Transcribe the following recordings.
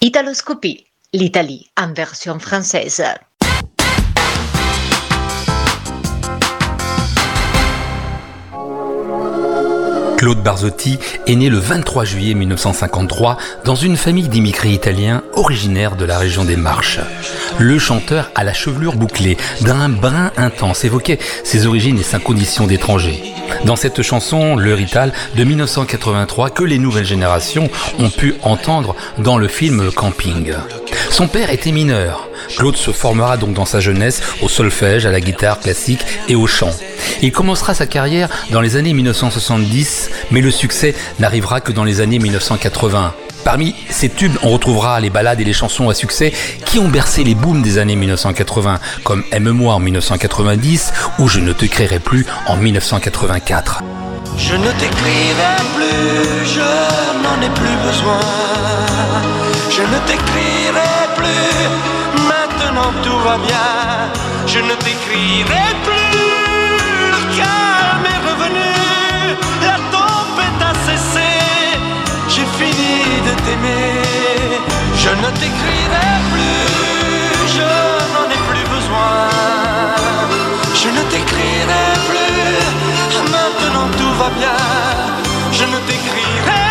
Italoscopie, l'Italie en version française. Claude Barzotti est né le 23 juillet 1953 dans une famille d'immigrés italiens originaires de la région des Marches. Le chanteur à la chevelure bouclée, d'un brin intense, évoquait ses origines et sa condition d'étranger. Dans cette chanson, Le Rital de 1983, que les nouvelles générations ont pu entendre dans le film Camping. Son père était mineur. Claude se formera donc dans sa jeunesse au solfège, à la guitare classique et au chant. Il commencera sa carrière dans les années 1970, mais le succès n'arrivera que dans les années 1980. Parmi ces tubes, on retrouvera les ballades et les chansons à succès qui ont bercé les booms des années 1980, comme Aime-moi en 1990 ou Je ne te créerai plus en 1984. Je ne t'écrirai plus, je n'en ai plus besoin. Je ne t'écrirai plus, maintenant tout va bien. Je ne t'écrirai plus, je ne t'écrirai plus, je n'en ai plus besoin. Je ne t'écrirai plus, maintenant tout va bien. Je ne t'écrirai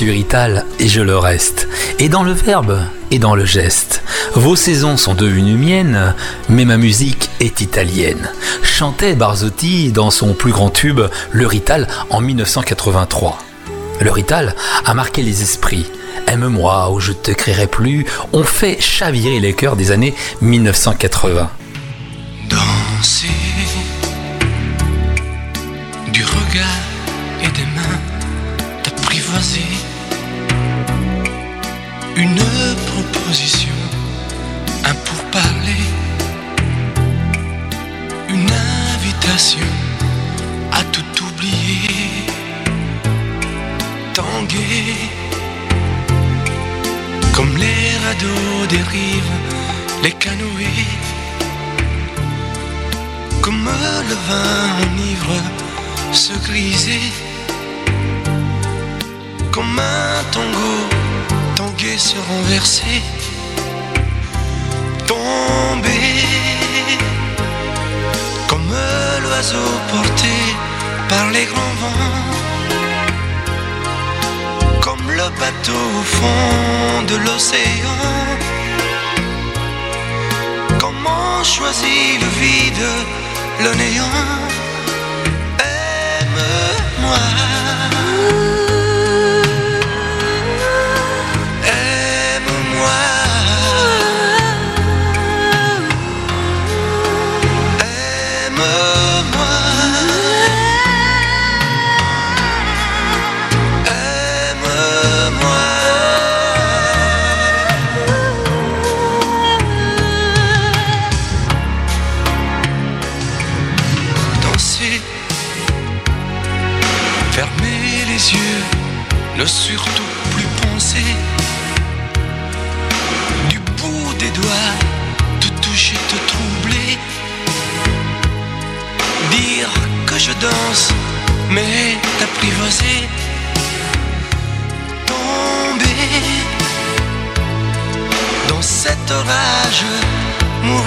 suis Rital et je le reste. Et dans le verbe et dans le geste. Vos saisons sont devenues miennes, mais ma musique est italienne. Chantait Barzotti dans son plus grand tube, Le Rital, en 1983. Le Rital a marqué les esprits. Aime-moi ou je te créerai plus ont fait chavirer les cœurs des années 1980.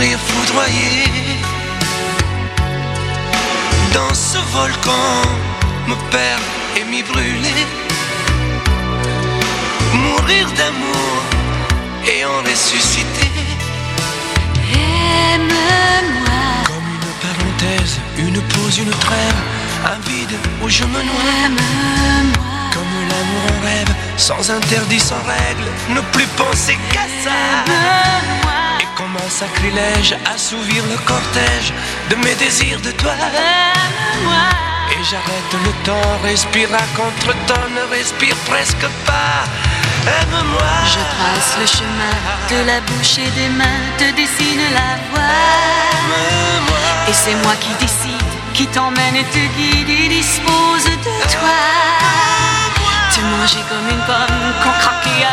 rire foudroyé. Dans ce volcan me perdre et m'y brûler mourir d'amour et en ressusciter aime-moi. Comme une parenthèse une pause une trêve. Un vide où je me noie. Aime-moi. Comme l'amour en rêve sans interdit sans règle. Ne plus penser qu'à ça. Un sacrilège, assouvir le cortège de mes désirs de toi. Et j'arrête le temps, respire à contre-temps, ne respire presque pas. Aime-moi. Je trace le chemin de la bouche et des mains, te dessine la voie. Et c'est moi qui décide, qui t'emmène et te guide et dispose de toi. Te manger comme une pomme, qu'on craque et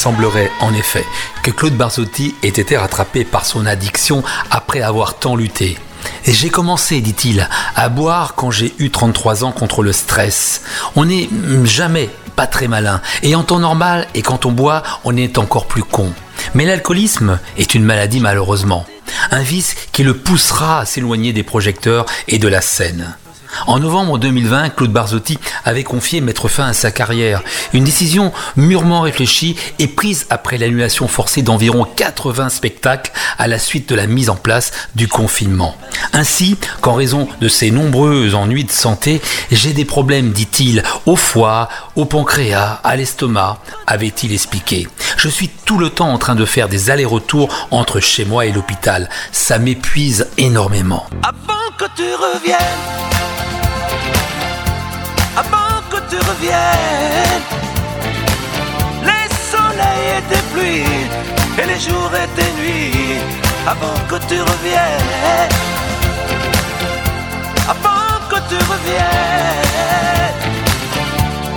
semblerait en effet que Claude Barzotti ait été rattrapé par son addiction après avoir tant lutté. J'ai commencé, dit-il, à boire quand j'ai eu 33 ans contre le stress. On n'est jamais pas très malin. Et en temps normal, et quand on boit, on est encore plus con. Mais l'alcoolisme est une maladie malheureusement. Un vice qui le poussera à s'éloigner des projecteurs et de la scène. En novembre 2020, Claude Barzotti avait confié mettre fin à sa carrière. Une décision mûrement réfléchie et prise après l'annulation forcée d'environ 80 spectacles à la suite de la mise en place du confinement. Ainsi qu'en raison de ses nombreux ennuis de santé, j'ai des problèmes, dit-il, au foie, au pancréas, à l'estomac, avait-il expliqué. Je suis tout le temps en train de faire des allers-retours entre chez moi et l'hôpital. Ça m'épuise énormément. Avant que tu reviennes, avant que tu reviennes, les soleils et tes pluies, et les jours et nuits, avant que tu reviennes, avant que tu reviennes,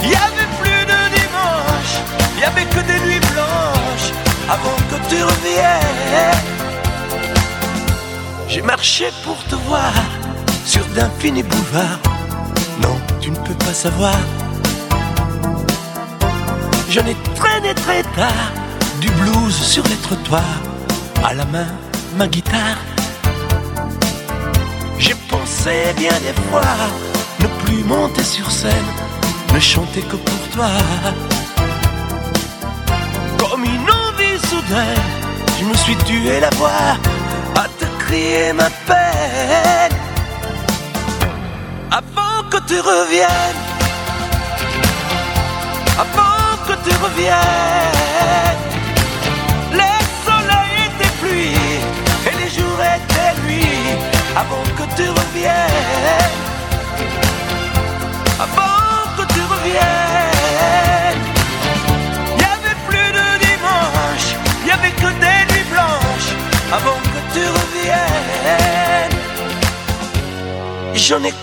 il y avait plus de dimanche, il y avait que des nuits blanches, avant que tu reviennes. J'ai marché pour te voir sur d'infinis boulevards. Non, tu ne peux pas savoir. Je n'ai traîné très tard du blues sur les trottoirs, à la main ma guitare. J'ai pensé bien des fois ne plus monter sur scène, ne chanter que pour toi. Comme une envie soudaine, je me suis tué la voix à te crier ma peine. Avant que tu reviennes, avant que tu reviennes, les soleils et tes pluies, et les jours et tes nuits, avant que tu reviennes, avant que tu reviennes. Il y avait plus de dimanche, il y avait que des nuits blanches. Avant que tu reviennes. J'en ai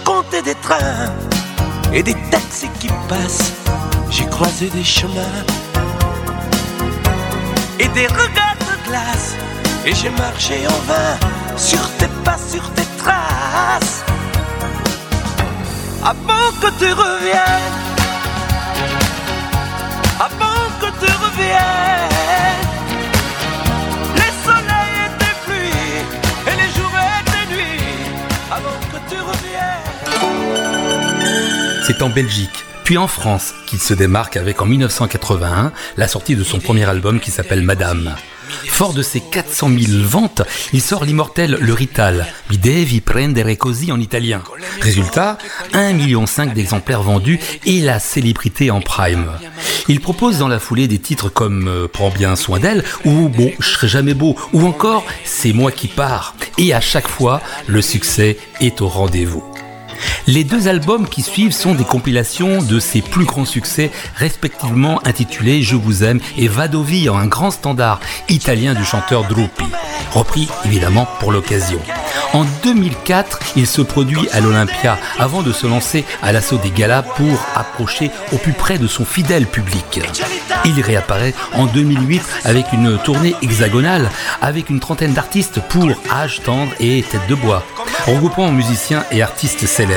et des taxis qui passent. J'ai croisé des chemins et des regards de glace. Et j'ai marché en vain sur tes pas, sur tes traces. Avant que tu reviennes, avant que tu reviennes. Les soleils et tes pluies, et les jours et tes nuits, avant que tu reviennes. C'est en Belgique, puis en France, qu'il se démarque avec en 1981 la sortie de son premier album qui s'appelle Madame. Fort de ses 400 000 ventes, il sort l'immortel Le Rital, Mi devi prendere en italien. Résultat, 1,5 million d'exemplaires vendus et la célébrité en prime. Il propose dans la foulée des titres comme euh, Prends bien soin d'elle ou Bon, je serai jamais beau ou encore C'est moi qui pars. Et à chaque fois, le succès est au rendez-vous. Les deux albums qui suivent sont des compilations de ses plus grands succès, respectivement intitulés Je vous aime et Vado via, un grand standard italien du chanteur Drupi, repris évidemment pour l'occasion. En 2004, il se produit à l'Olympia avant de se lancer à l'assaut des galas pour approcher au plus près de son fidèle public. Il réapparaît en 2008 avec une tournée hexagonale avec une trentaine d'artistes pour Âge tendre et Tête de bois, regroupant musiciens et artistes célèbres.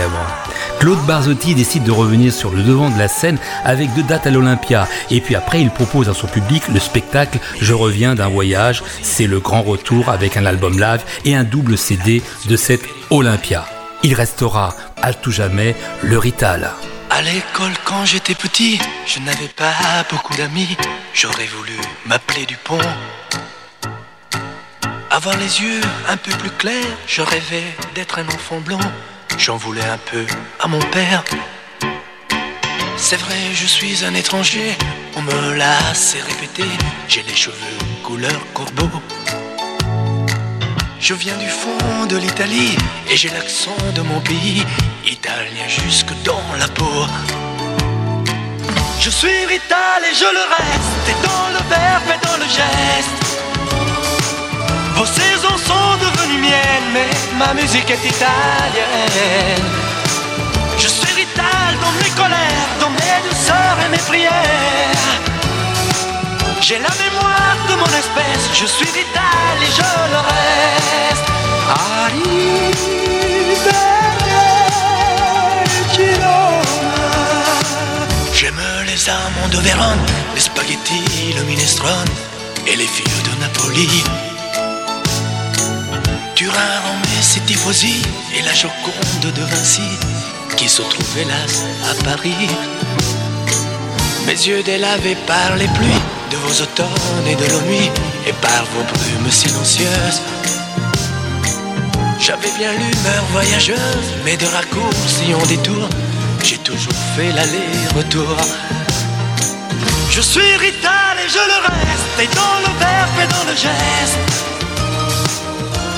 Claude Barzotti décide de revenir sur le devant de la scène avec deux dates à l'Olympia. Et puis après, il propose à son public le spectacle Je reviens d'un voyage. C'est le grand retour avec un album live et un double CD de cette Olympia. Il restera à tout jamais le Rital. À l'école, quand j'étais petit, je n'avais pas beaucoup d'amis. J'aurais voulu m'appeler Dupont. Avoir les yeux un peu plus clairs, je rêvais d'être un enfant blanc. J'en voulais un peu à mon père. C'est vrai, je suis un étranger, on me l'a assez répété. J'ai les cheveux couleur corbeau. Je viens du fond de l'Italie et j'ai l'accent de mon pays, italien jusque dans la peau. Je suis rital et je le reste, et dans le verbe et dans le geste. Vos saisons sont devenues miennes, mais ma musique est italienne. Je suis vital dans mes colères, dans mes douceurs et mes prières. J'ai la mémoire de mon espèce, je suis vital et je le reste. J'aime les amants de Vérone, les spaghettis, le minestrone et les filles de Napoli. Turin, Romée, tifosi et la Joconde de Vinci qui se trouve hélas à Paris. Mes yeux délavés par les pluies de vos automnes et de nos nuits et par vos brumes silencieuses. J'avais bien l'humeur voyageuse, mais de raccourcis en détour, j'ai toujours fait l'aller-retour. Je suis Rital et je le reste, et dans le verbe et dans le geste.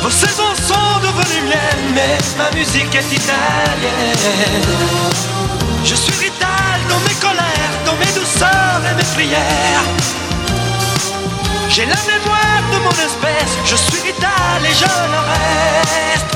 Vos saisons sont devenues miennes, mais ma musique est italienne. Je suis vital dans mes colères, dans mes douceurs et mes prières. J'ai la mémoire de mon espèce, je suis vital et je le reste.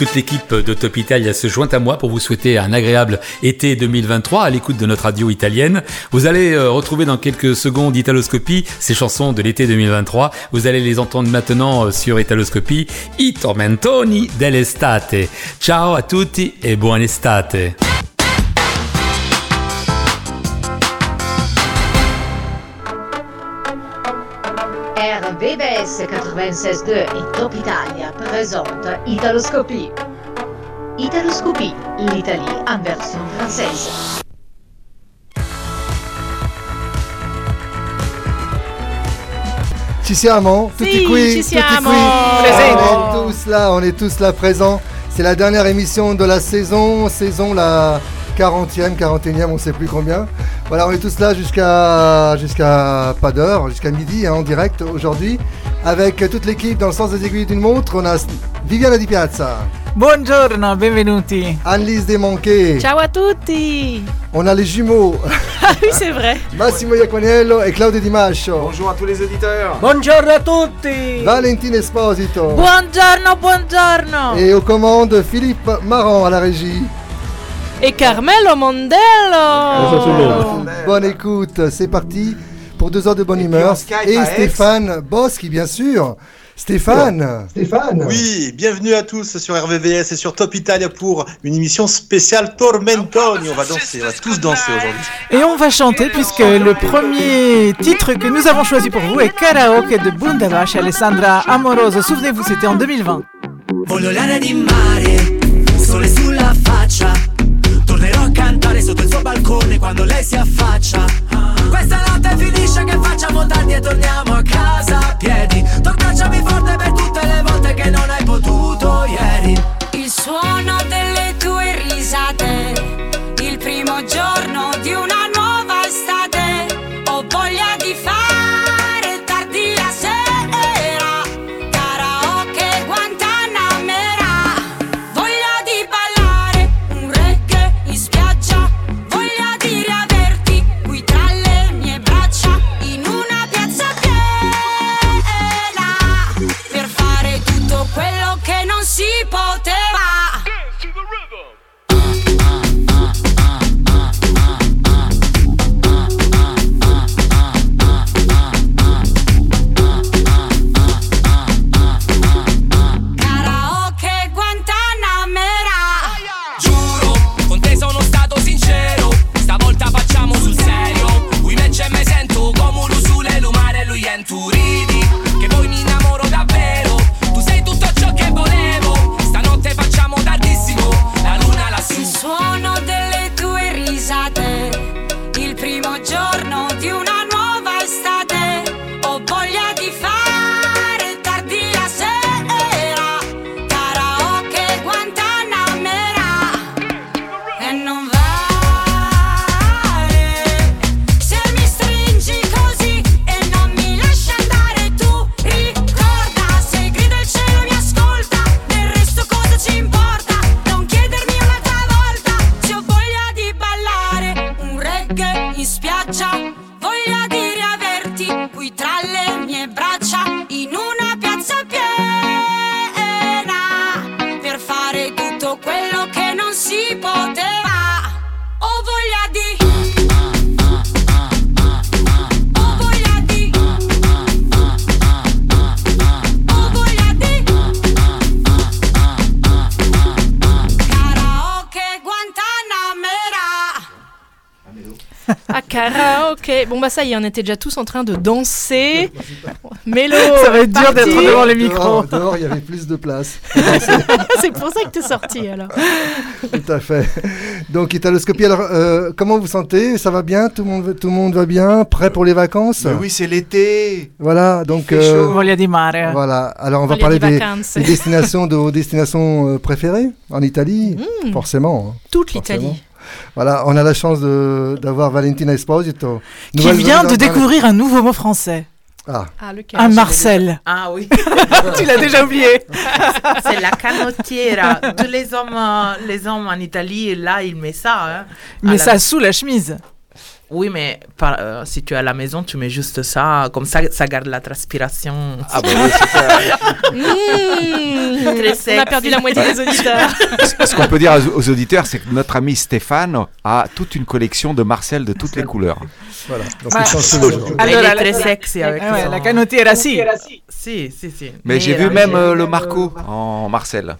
Toute l'équipe de Top Italia se joint à moi pour vous souhaiter un agréable été 2023 à l'écoute de notre radio italienne. Vous allez euh, retrouver dans quelques secondes Italoscopie, ces chansons de l'été 2023. Vous allez les entendre maintenant euh, sur Italoscopie, I tormentoni dell'estate. Ciao a tutti e buona estate. RVVS 96.2 et Top Italia présente Italoscopie. Italoscopie, l'Italie en version française. Ci siamo? Tutti Sì, qui? ci Tutti siamo. qui? Presenti. On est tous là, on est tous là présents. C'est la dernière émission de la saison, saison la 40e, 41e, on sait plus combien. Voilà, on est tous là jusqu'à jusqu'à pas d'heure, jusqu'à midi hein, en direct aujourd'hui avec toute l'équipe dans le sens des aiguilles d'une montre. On a Viviana Di Piazza, Buongiorno, benvenuti. Annelise Desmanquet, Ciao à tutti on a les jumeaux Ah oui, c'est vrai. Massimo Iaquaniello et Claudio Di Mascio, Bonjour à tous les auditeurs. Buongiorno a tutti! Valentina Esposito Buongiorno, buongiorno et aux commandes Philippe Marant à la régie. Et Carmelo Mondello Bonne écoute, c'est parti pour deux heures de bonne Et humeur. Et. Stéphane Boschi, bien sûr. Stéphane Stéphane Oui, bienvenue à tous sur RVVS et sur Top Italia pour une émission spéciale Tormentoni. On va danser, on va tous danser aujourd'hui. Et on va chanter puisque le premier titre que nous avons choisi pour vous est Karaoke de Bundabash et Alessandra Amoroso. Souvenez-vous, c'était en 2020. Voglio l'aria di mare, sole sulla faccia. Tornerò a cantare sotto il suo balcone quando lei si affaccia. Questa notte finisce che facciamo tardi e torniamo a casa a piedi. Tu abbracciami forte per tutte le volte che non hai potuto ieri. Il suono delle bah ça y est, on était déjà tous en train de danser. Mélo Ça va être dur d'être devant les micros. Dehors, dehors, il y avait plus de place. C'est pour ça que t'es sorti alors. Tout à fait. Donc, Italoscopie, alors, euh, comment vous sentez? Ça va bien? Tout le, monde, tout le monde va bien? Prêt pour les vacances? Mais oui, c'est l'été. Voilà, donc... chaud. Voglia di mare. Voilà, alors on va Voglia parler des, destinations, de vos destinations euh, préférées en Italie, Mm. forcément. hein. Toute l'Italie. Voilà, on a la chance de- d'avoir Valentina Esposito. Qui vient de découvrir un nouveau mot français. Ah, Ah, lequel Un Marcel. Ah oui, tu l'as déjà oublié. c'est la canotiera. Tous les hommes, les hommes en Italie, là, ils mettent ça. hein. Mais la- ça sous la chemise. Oui, mais par- euh, si tu es à la maison, tu mets juste ça. Comme ça, ça garde la transpiration. Ah bah oui, super. Mmh. Très On a perdu la moitié des auditeurs. Ce qu'on peut dire aux- auditeurs, c'est que notre ami Stéphane a toute une collection de Marcel de toutes les couleurs. voilà. Donc, Ah. il Alors, est la- très sexy avec Ah ouais, son- la canotiera, si. Si, si, si. Mais j'ai vu euh, même euh, le Marco en Marcel.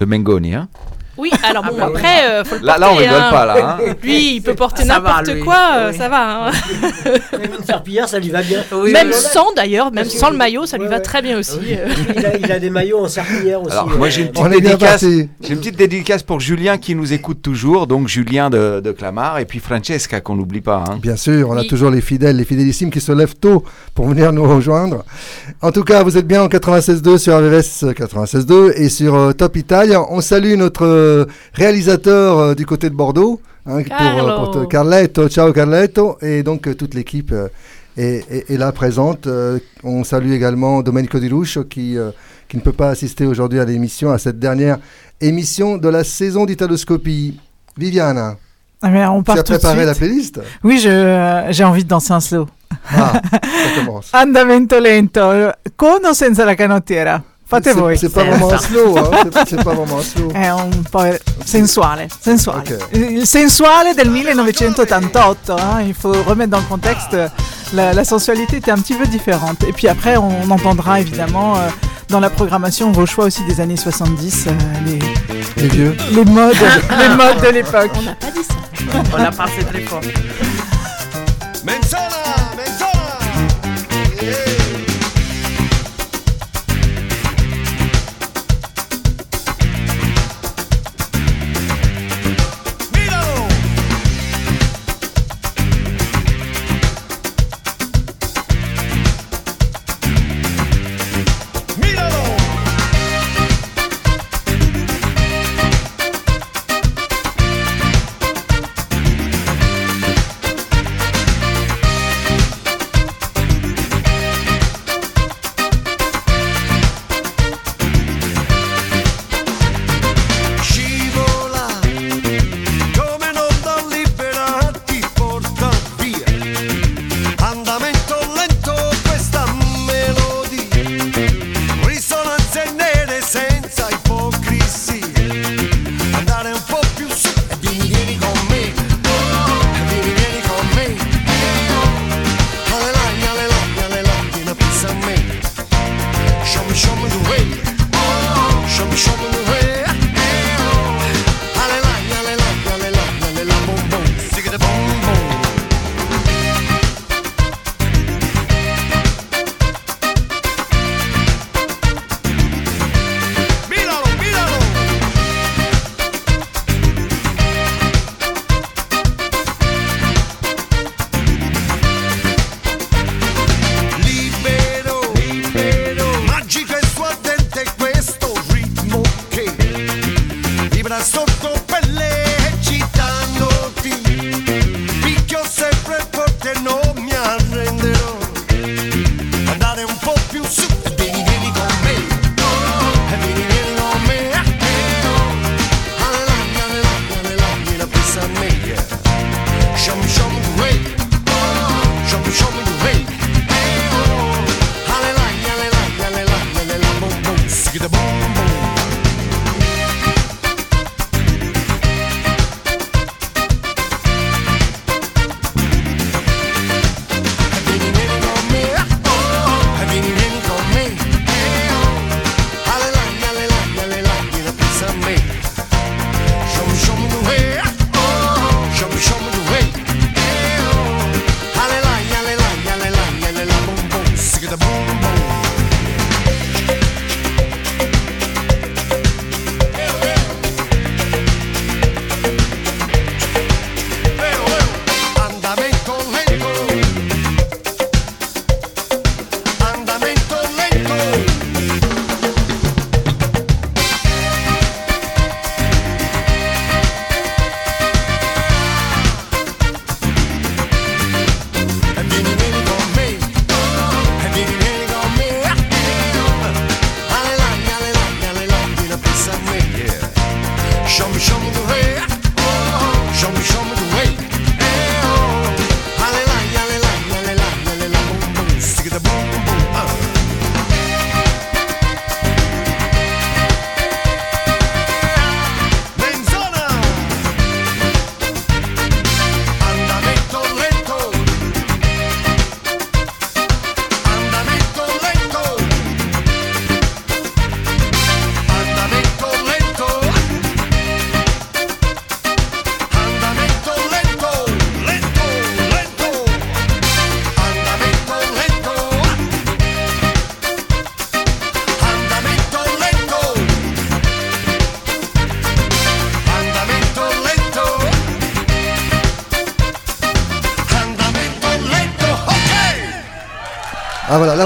Le Mengoni, hein. Oui, alors bon, Ah bah oui. après, euh, faut le Là, là, on rigole hein. pas, là. hein. Lui, il peut porter n'importe quoi, euh, Oui. ça va. hein. Même une serpillière, ça lui va bien. Oui, même oui. sans d'ailleurs, même Parce que- sans le maillot, ça lui Ouais, va très bien aussi. euh. Il a, il a des maillots en serpillière aussi. Alors, euh, moi, j'ai une On petite dédicace. une petite dédicace pour Julien qui nous écoute toujours, donc Julien de, de Clamart, et puis Francesca qu'on n'oublie pas. hein. Bien sûr, on a Oui. toujours les fidèles, les fidélissimes qui se lèvent tôt pour venir nous rejoindre. En tout cas, vous êtes bien en 96.2 sur RVS 96.2 et sur euh, Top Italia. On salue notre euh, réalisateur euh, du côté de Bordeaux, hein, pour, euh, pour. Carletto. Ciao Carletto. Et donc euh, toute l'équipe euh, est, est- est là présente. Euh, on salue également Domenico Di Ruscio qui, euh, qui ne peut pas assister aujourd'hui à l'émission, à cette dernière émission de la saison d'Italoscopie. Viviana, Ah, mais on part tu as tout de préparé suite. la playlist Oui, euh, j'ai envie de danser un slow. Ah, ça commence. Andamento lento, con o senza la canottiera? Fate C'est- voi. C'est pas vraiment un slow, hein, c'est- c'est pas vraiment un slow. È un po' sensuale, sensuale. Il sensuale del 1988, hein, il faut remettre dans le contexte, la, la sensualité était un petit peu différente. Et puis après, on entendra évidemment euh, dans la programmation vos choix aussi des années 70, euh, les, Les vieux. les modes, les modes de l'époque. On n'a pas dit ça. On l'a passé très fort.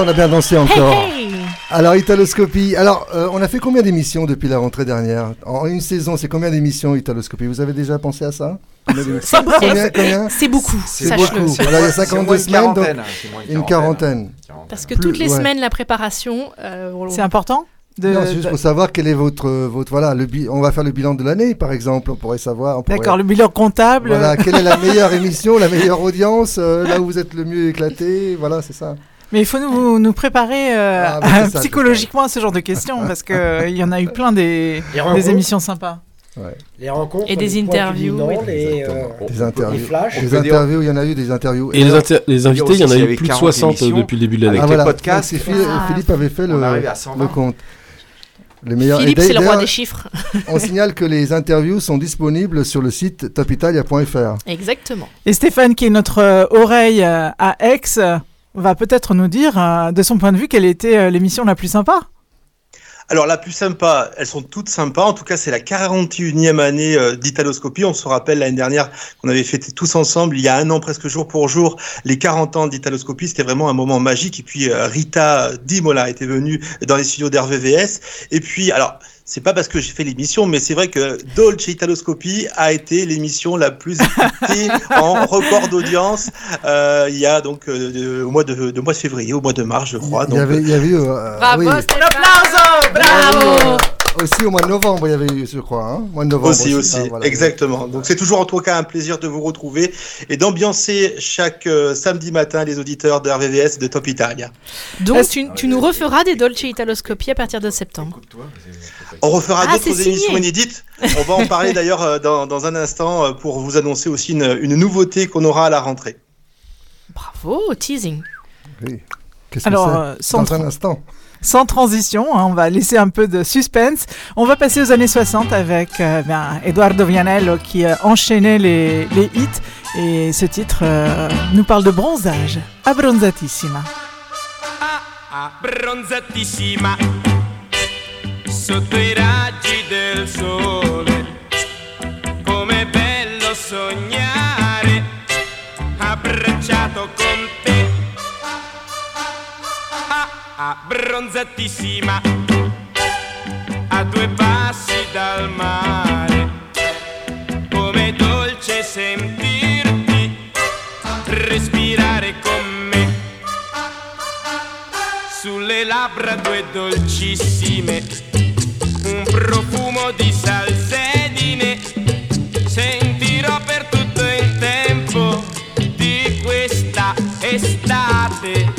a bien dansé encore. Hey, hey Alors Italoscopie, alors euh, on a fait combien d'émissions depuis la rentrée dernière? En une saison, c'est combien d'émissions Italoscopie Vous avez déjà pensé à ça? C'est beaucoup. C'est beaucoup, C'est sache-le. beaucoup. Voilà, il y a C'est 52 moins une semaines, donc hein, une quarantaine. Parce que Plus- toutes les ouais. semaines, la préparation. euh, C'est important de- Non, c'est juste de- pour savoir quel est votre, votre voilà, le bi- on va faire le bilan de l'année, par exemple, on pourrait savoir. pourrait- D'accord, le bilan comptable. Voilà, quelle est la meilleure émission, la meilleure audience, euh, là où vous êtes le mieux éclaté, voilà, c'est ça. Mais il faut nous, nous préparer euh, Ah, ça, psychologiquement à ce genre de questions parce qu'il y en a eu plein des, des émissions sympas. Les rencontres. Et des interviews, culminants, oui. les, euh, Des interviews. flashs. Des interviews, il y en a eu des interviews. Et les, alors- inter- les invités, il y en a eu plus de 60 depuis le début de l'année. Ah, voilà. C'est Phil- Philippe avait fait le, on arrive à 120. le compte. Les meilleurs. Philippe, c'est le roi des chiffres. on signale que les interviews sont disponibles sur le site topitalia.fr. Exactement. Et Stéphane, qui est notre euh, oreille euh, à Aix, euh, va peut-être nous dire, euh, de son point de vue, quelle était euh, l'émission la plus sympa? Alors la plus sympa, elles sont toutes sympas. En tout cas, c'est la 41e année euh, d'Italoscopie. On se rappelle l'année dernière qu'on avait fêté tous ensemble, il y a un an presque jour pour jour, les 40 ans d'Italoscopie. C'était vraiment un moment magique. Et puis euh, Rita Dimola était venue dans les studios d'RVVS. Et puis, alors, c'est pas parce que j'ai fait l'émission, mais c'est vrai que Dolce Italoscopie a été l'émission la plus écoutée en record d'audience. Euh, il y a donc euh, au mois de, de mois de février, au mois de mars, je crois. Il y Donc, avait, il y avait eu. euh, Bravo, oui. Bravo Aussi au mois de novembre, il y avait eu, je crois. Hein mois de novembre Aussi, aussi, Ah, voilà. exactement. Donc c'est toujours en tout cas un plaisir de vous retrouver et d'ambiancer chaque euh, samedi matin les auditeurs de RVVS et de Top Italia. Donc, tu, tu nous referas des Dolce Italoscopie à partir de septembre. On refera Ah, d'autres émissions inédites. On va en parler d'ailleurs euh, dans, dans un instant euh, pour vous annoncer aussi une, une nouveauté qu'on aura à la rentrée. Bravo, teasing. Oui. Qu'est-ce que Alors, c'est sans Dans un instant. Sans transition, hein, on va laisser un peu de suspense. On va passer aux années 60 avec euh, ben, Eduardo Vianello qui euh, enchaînait les, hits. Et ce titre euh, nous parle de bronzage. Abbronzatissima. abbronzatissima sotto i raggi del sole com'è bello sognare abbracciato abbronzatissima a due passi dal mare. Com'è dolce sentirti respirare con me. Sulle labbra due dolcissime, un profumo di salsedine, sentirò per tutto il tempo di questa estate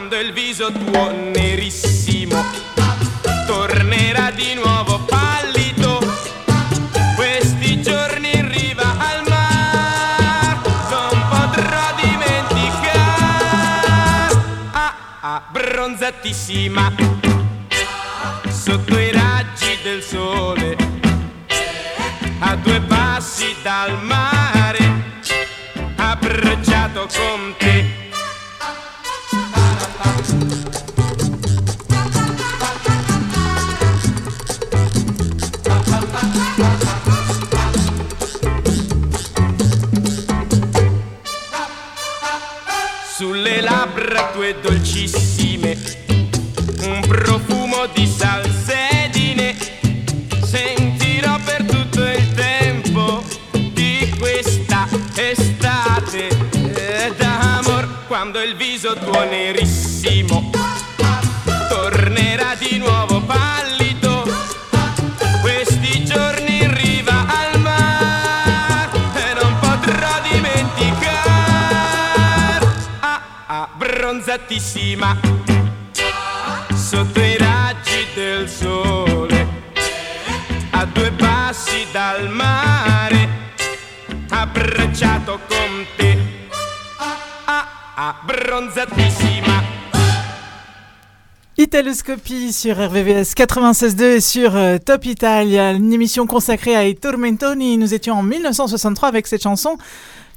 quando il viso tuo nerissimo tornerà di nuovo pallido. Questi giorni in riva al mar non potrò dimenticare ah, abbronzatissima sotto i raggi del sole a due passi dal mare abbracciato con te tue dolcissime, un profumo di salsedine, sentirò per tutto il tempo di questa estate d'amor quando il viso tuo nerissimo tornerà di nuovo pallido. A due passi dal mare con ah, abbronzatissima Italoscopie sur RVVS 96.2 et sur euh, Top Italia, une émission consacrée à I Tormentoni. Nous étions en 1963 avec cette chanson.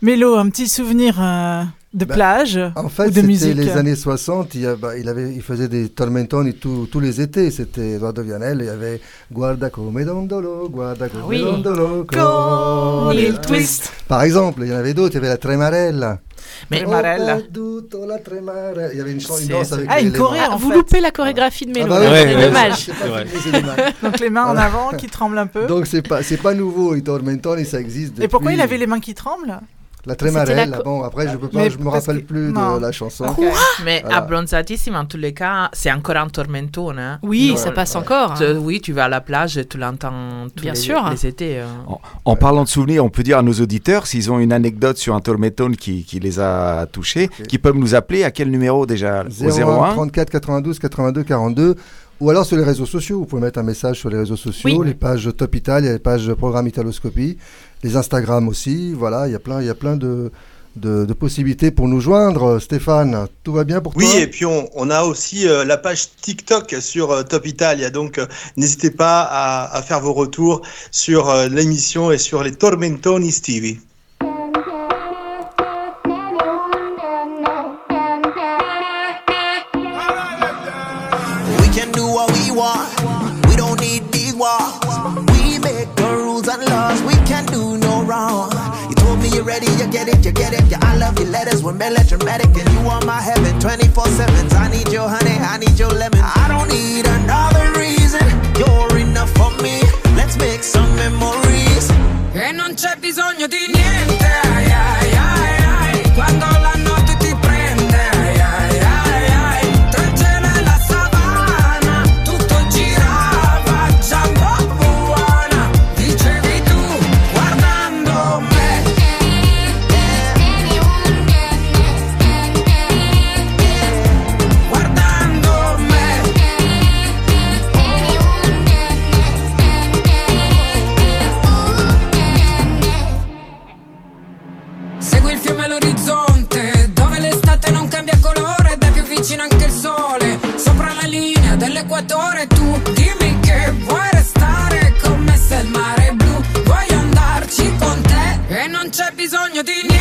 Mélo, un petit souvenir euh, de Bah, plage En ou fait, de c'était musique les années 60. Il, y a- bah, il, avait, il faisait des tormentoni tous les étés. C'était Eduardo Vianello. Il y avait Guarda come dondolo, guarda come oui. dondolo, Con il twist. Par exemple, il y en avait d'autres. Il y avait la Tremarella. Mais Tremarella. La Tremarella. Il y avait une, une danse avec Ah, les, une choré, mains. en Vous fait. loupez la chorégraphie de Mélo. Ah bah Ouais, c'est ouais, dommage. Donc les mains en avant qui tremblent un peu. Donc c'est pas c'est pas nouveau. Les tormentoni, ça existe. et pourquoi depuis- il avait les mains qui tremblent? La Tremarella, bon, après, je peux pas, je me rappelle plus de la chanson. Quoi Mais voilà. abbronzatissime, en tous les cas, c'est encore un tormentone. Hein. Oui, ouais. ça passe encore. Hein. Oui, tu vas à la plage, tu l'entends tous Bien les, sûr. les étés. Euh. En, en, parlant de souvenirs, on peut dire à nos auditeurs, s'ils ont une anecdote sur un tormentone qui, qui les a touchés, okay. qui peuvent nous appeler à quel numéro déjà? 01 34 92 82 42 ou alors sur les réseaux sociaux, vous pouvez mettre un message sur les réseaux sociaux, oui. les pages Top Italia, les pages Programme Italoscopie, les Instagram aussi. Voilà, il y a plein, il y a plein de, de, de, possibilités pour nous joindre. Stéphane, tout va bien pour oui, toi? Oui, et puis on, on a aussi euh, la page TikTok sur euh, Top Italia. Donc euh, n'hésitez pas à, à, faire vos retours sur l'émission et sur les Tormentoni Stevie. Ready, you get it, you get it. Yeah, I love your letters, we're melodramatic, and you are my heaven 24 7. I need your honey, I need your lemon. I don't need another reason. You're enough for me. Let's make some memories. E non c'è bisogno di c'è bisogno di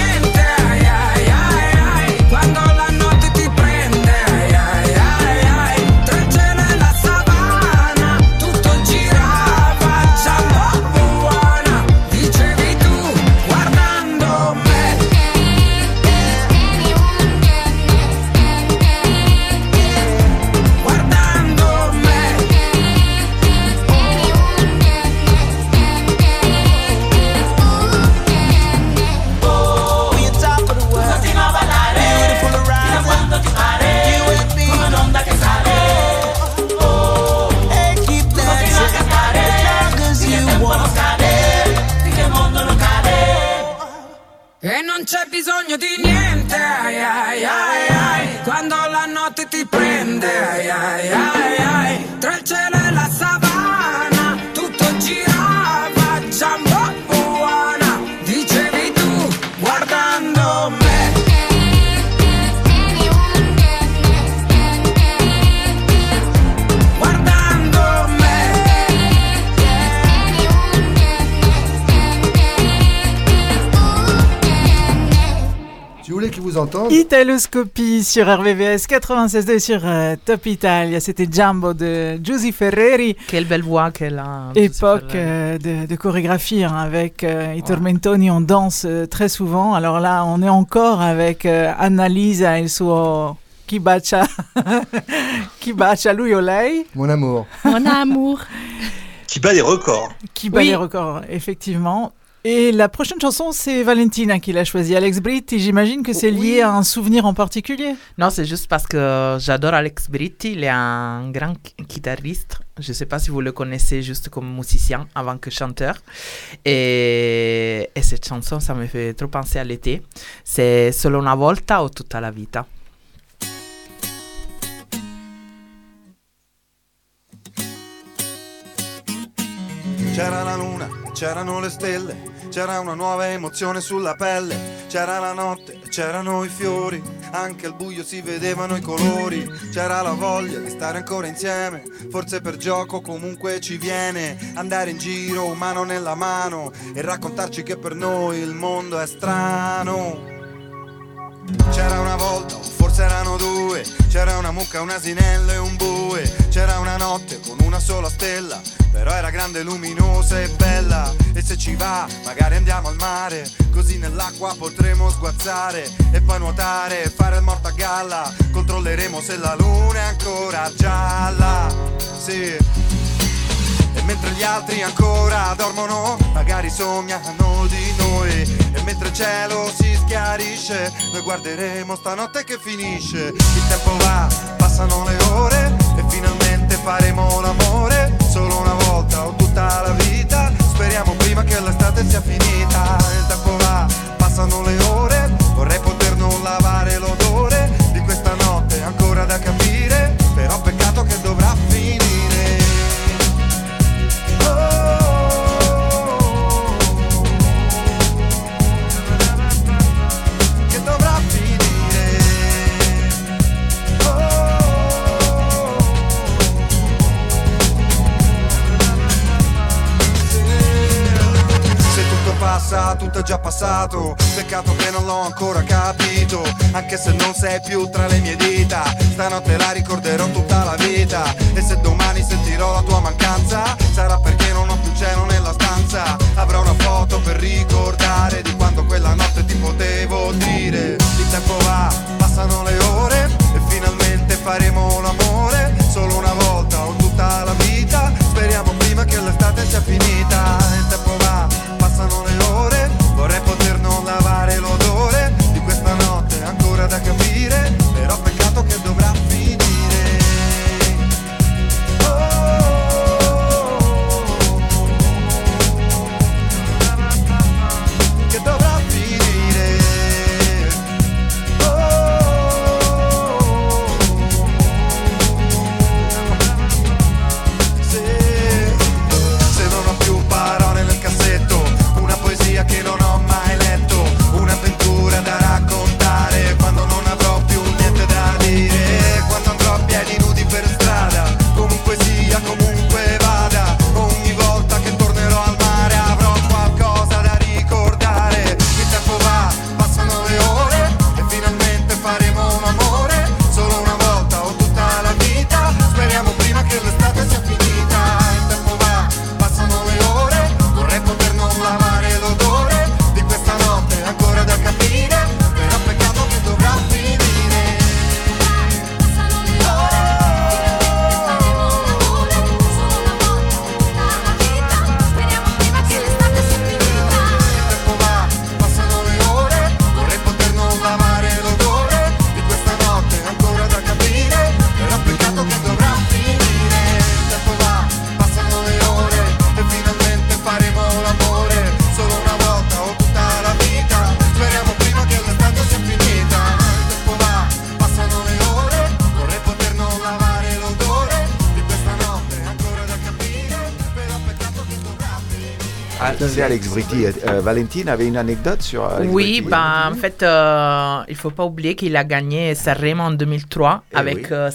prende, ai, vous. Italoscopie sur RVVS 96.2 sur euh, Top Italia. C'était Jumbo de Giusy Ferreri. Quelle belle voix qu'elle a. Époque euh, de, de, chorégraphie hein, avec euh, i Tormentoni, on danse euh, très souvent. Alors là, on est encore avec euh, Annalisa et il suo Chi bacia, chi bacia lui o lei? Mon amour. Mon amour. Qui bat des records. Qui bat Oui. les records, effectivement. Et la prochaine chanson, c'est Valentina qui l'a choisie. Alex Britti, j'imagine que c'est lié Oui. à un souvenir en particulier. Non, c'est juste parce que j'adore Alex Britti. Il est un grand guitariste. Je ne sais pas si vous le connaissez juste comme musicien avant que chanteur. Et, et cette chanson, ça me fait trop penser à l'été. C'est Solo una volta o tutta la vita. C'era la luna, c'erano le stelle, c'era una nuova emozione sulla pelle, c'era la notte, c'erano i fiori, anche al buio si vedevano i colori, c'era la voglia di stare ancora insieme, forse per gioco comunque ci viene, andare in giro mano nella mano e raccontarci che per noi il mondo è strano. C'era una volta, forse erano due, c'era una mucca, un asinello e un bue, c'era una notte con una sola stella, però era grande, luminosa e bella, e se ci va magari andiamo al mare, così nell'acqua potremo sguazzare e poi nuotare e fare il morto a galla, controlleremo se la luna è ancora gialla, sì. E mentre gli altri ancora dormono, magari sognano di noi. Mentre cielo si schiarisce Noi guarderemo stanotte che finisce. Il tempo va, passano le ore E finalmente faremo l'amore. Solo una volta o tutta la vita Speriamo prima che l'estate sia finita. Il tempo va, passano le ore Vorrei poter non lavare l'odore Di questa notte ancora da capire Però peccato che dovrà tutto passa, tutto è già passato. Peccato che non l'ho ancora capito. Anche se non sei più tra le mie dita. Stanotte la ricorderò tutta la vita. E se domani sentirò la tua mancanza, sarà perché non ho più cielo nella stanza. Avrò una foto per ricordare di quando quella notte ti potevo dire. Il tempo va, passano le ore. E finalmente faremo l'amore. Solo una volta o tutta la vita. Speriamo prima che l'estate sia finita. Il tempo va, passano le ore. Vorrei poter non lavare l'odore di questa notte ancora da capire. Però peccato che dovrà Ah, c'est Alex Britti. Euh, Valentine avait une anecdote sur Alex Oui, Britti bah, en fait, euh, il faut pas oublier qu'il a gagné Sanremo en 2003 Eh avec oui. euh,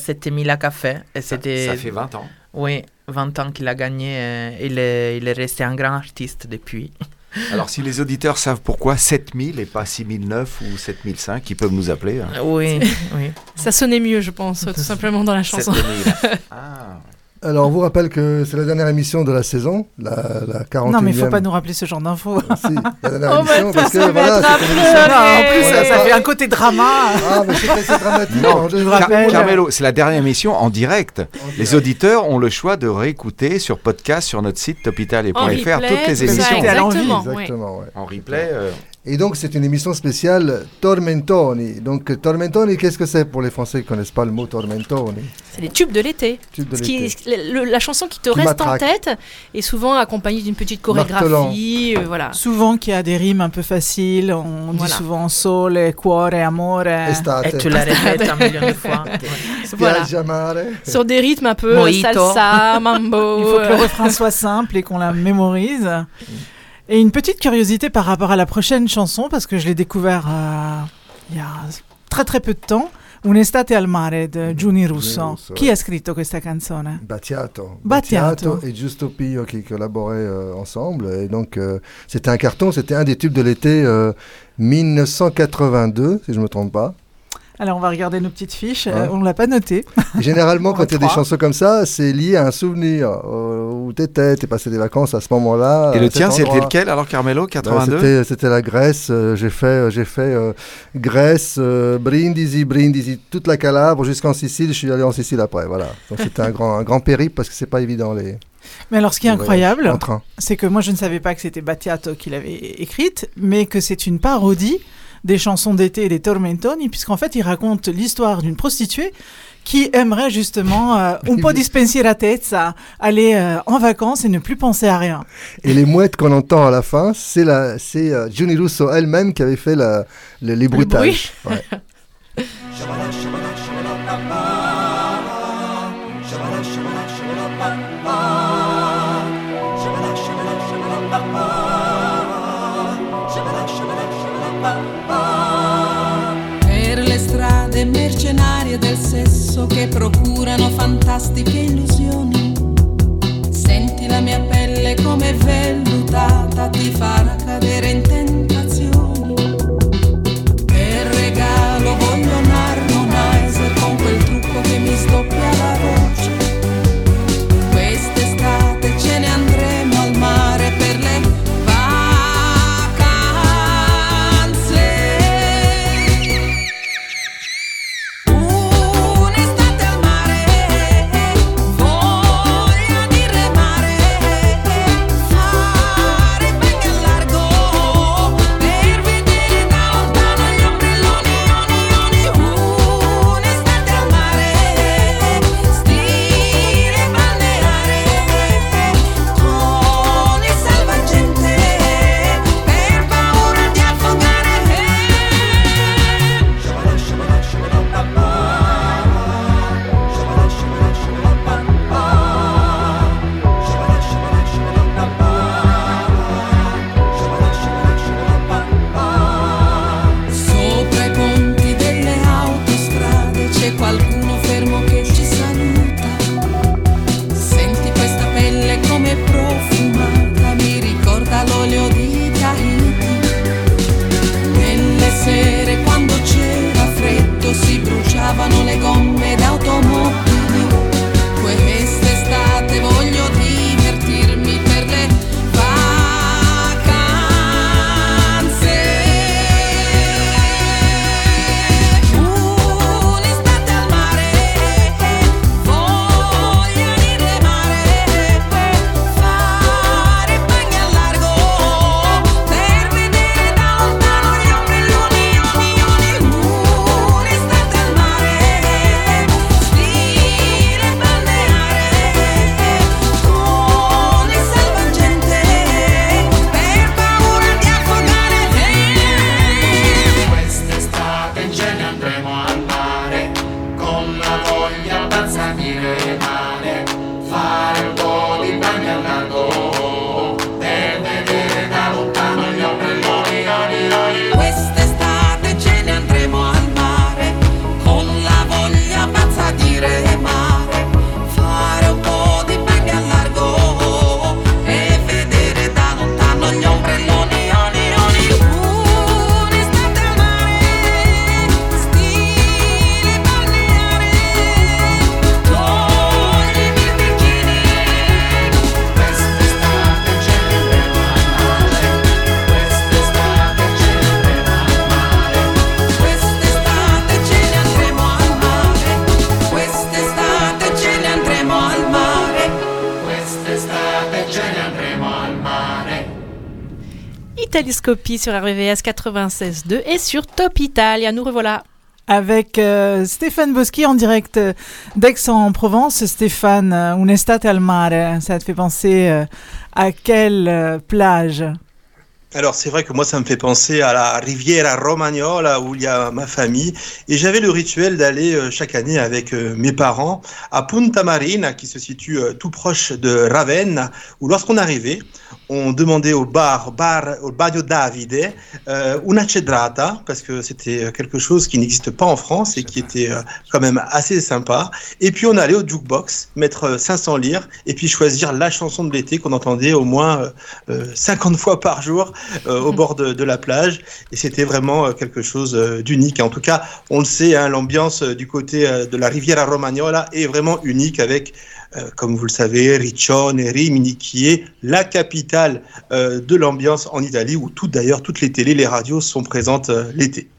Café. Et c'était... ça fait 20 ans. Oui, 20 ans qu'il a gagné. euh, il, est, il est resté un grand artiste depuis. Alors, si les auditeurs savent pourquoi 7000 et pas 6009 ou 7005, ils peuvent nous appeler. hein. Oui, oui. Ça sonnait mieux, je pense, tout simplement dans la chanson. 7000. Alors, on vous rappelle que c'est la dernière émission de la saison, la, la 41e. Non, mais il faut pas nous rappeler ce genre d'infos. Si, la dernière Oh, émission, parce que voilà, c'est une émission. Non, en plus, On ça, fait un côté drama. Ah, mais c'est dramatique. Non, Alors, je vous Car- rappelle. Carmelo, c'est la dernière émission en direct. Les auditeurs ont le choix de réécouter sur podcast sur notre site replay, toutes les tout ça, émissions. exactement. Exactement, ouais. En replay. euh, Et donc, c'est une émission spéciale Tormentoni. Donc, Tormentoni, qu'est-ce que c'est pour les Français qui ne connaissent pas le mot Tormentoni? C'est les tubes de l'été. Qui- la chanson qui te Qui reste en tête est souvent accompagnée d'une petite chorégraphie. euh, voilà. Souvent qu'il y a des rimes un peu faciles, on dit souvent sole, cuore, amore. Estate. Et tu la répètes un million de fois. Voilà. Sur des rythmes un peu Mojito. salsa, mambo. Il faut que le euh, refrain soit simple et qu'on la mémorise. Et une petite curiosité par rapport à la prochaine chanson, parce que je l'ai découvert euh, il y a très très peu de temps. Un'estate al mare de Giuni Russo. Russo, Qui ouais. ha scritto questa canzone? Battiato. Battiato. et Giusto Pio qui collaboraient euh, ensemble. Et donc, euh, c'était un carton, c'était un des tubes de l'été euh, 1982, si je ne me trompe pas. Alors on va regarder nos petites fiches, euh, on ne l'a pas noté. Généralement, quand il y a des chansons comme ça, c'est lié à un souvenir euh, où t'étais, t'es passé des vacances à ce moment-là. Et le tien, c'était lequel alors, Carmelo Bah, 82 c'était- C'était la Grèce. euh, j'ai fait, j'ai fait euh, Grèce, euh, Brindisi, Brindisi, toute la Calabre jusqu'en Sicile. Je suis allé en Sicile après. Voilà. Donc c'était un grand, un grand périple parce que c'est pas évident les. Mais alors, ce qui est incroyable, En train. c'est que moi, je ne savais pas que c'était Battiato qui l'avait écrite, mais que c'est une parodie des chansons d'été et des tormentoni, puisqu'en fait, il raconte l'histoire d'une prostituée qui aimerait justement euh, un po' di spensieratezza, aller euh, en vacances et ne plus penser à rien. Et les mouettes qu'on entend à la fin, c'est la, c'est euh, Gianni Russo elle-même qui avait fait la, le- les bruitages. bruit. Ouais. mercenarie del sesso che procurano fantastiche illusioni. Senti la mia pelle come vellutata, ti farà cadere in tentazioni. Sur RVVS 96.2 et sur Top Italia. Nous revoilà. Avec euh, Stéphane Boschi en direct euh, d'Aix-en-Provence. Stéphane, euh, Un'estate al mare, ça te fait penser à quelle plage? Alors c'est vrai que moi ça me fait penser à la Riviera Romagnola où il y a ma famille. Et j'avais le rituel d'aller euh, chaque année avec euh, mes parents à Punta Marina qui se situe euh, tout proche de Ravenne où lorsqu'on arrivait on demandait au bar, bar au Bagno Davide una cedrata parce que c'était quelque chose qui n'existe pas en France et qui était quand même assez sympa. Et puis on allait au jukebox mettre euh, 500 lire et puis choisir la chanson de l'été qu'on entendait au moins euh, euh, 50 fois par jour euh, au bord de, la plage. Et c'était vraiment quelque chose d'unique. En tout cas, on le sait, hein, l'ambiance du côté de la Riviera Romagnola est vraiment unique avec comme vous le savez, Riccione Rimini, qui est la capitale de l'ambiance en Italie, où tout d'ailleurs, toutes les télés, les radios sont présentes l'été.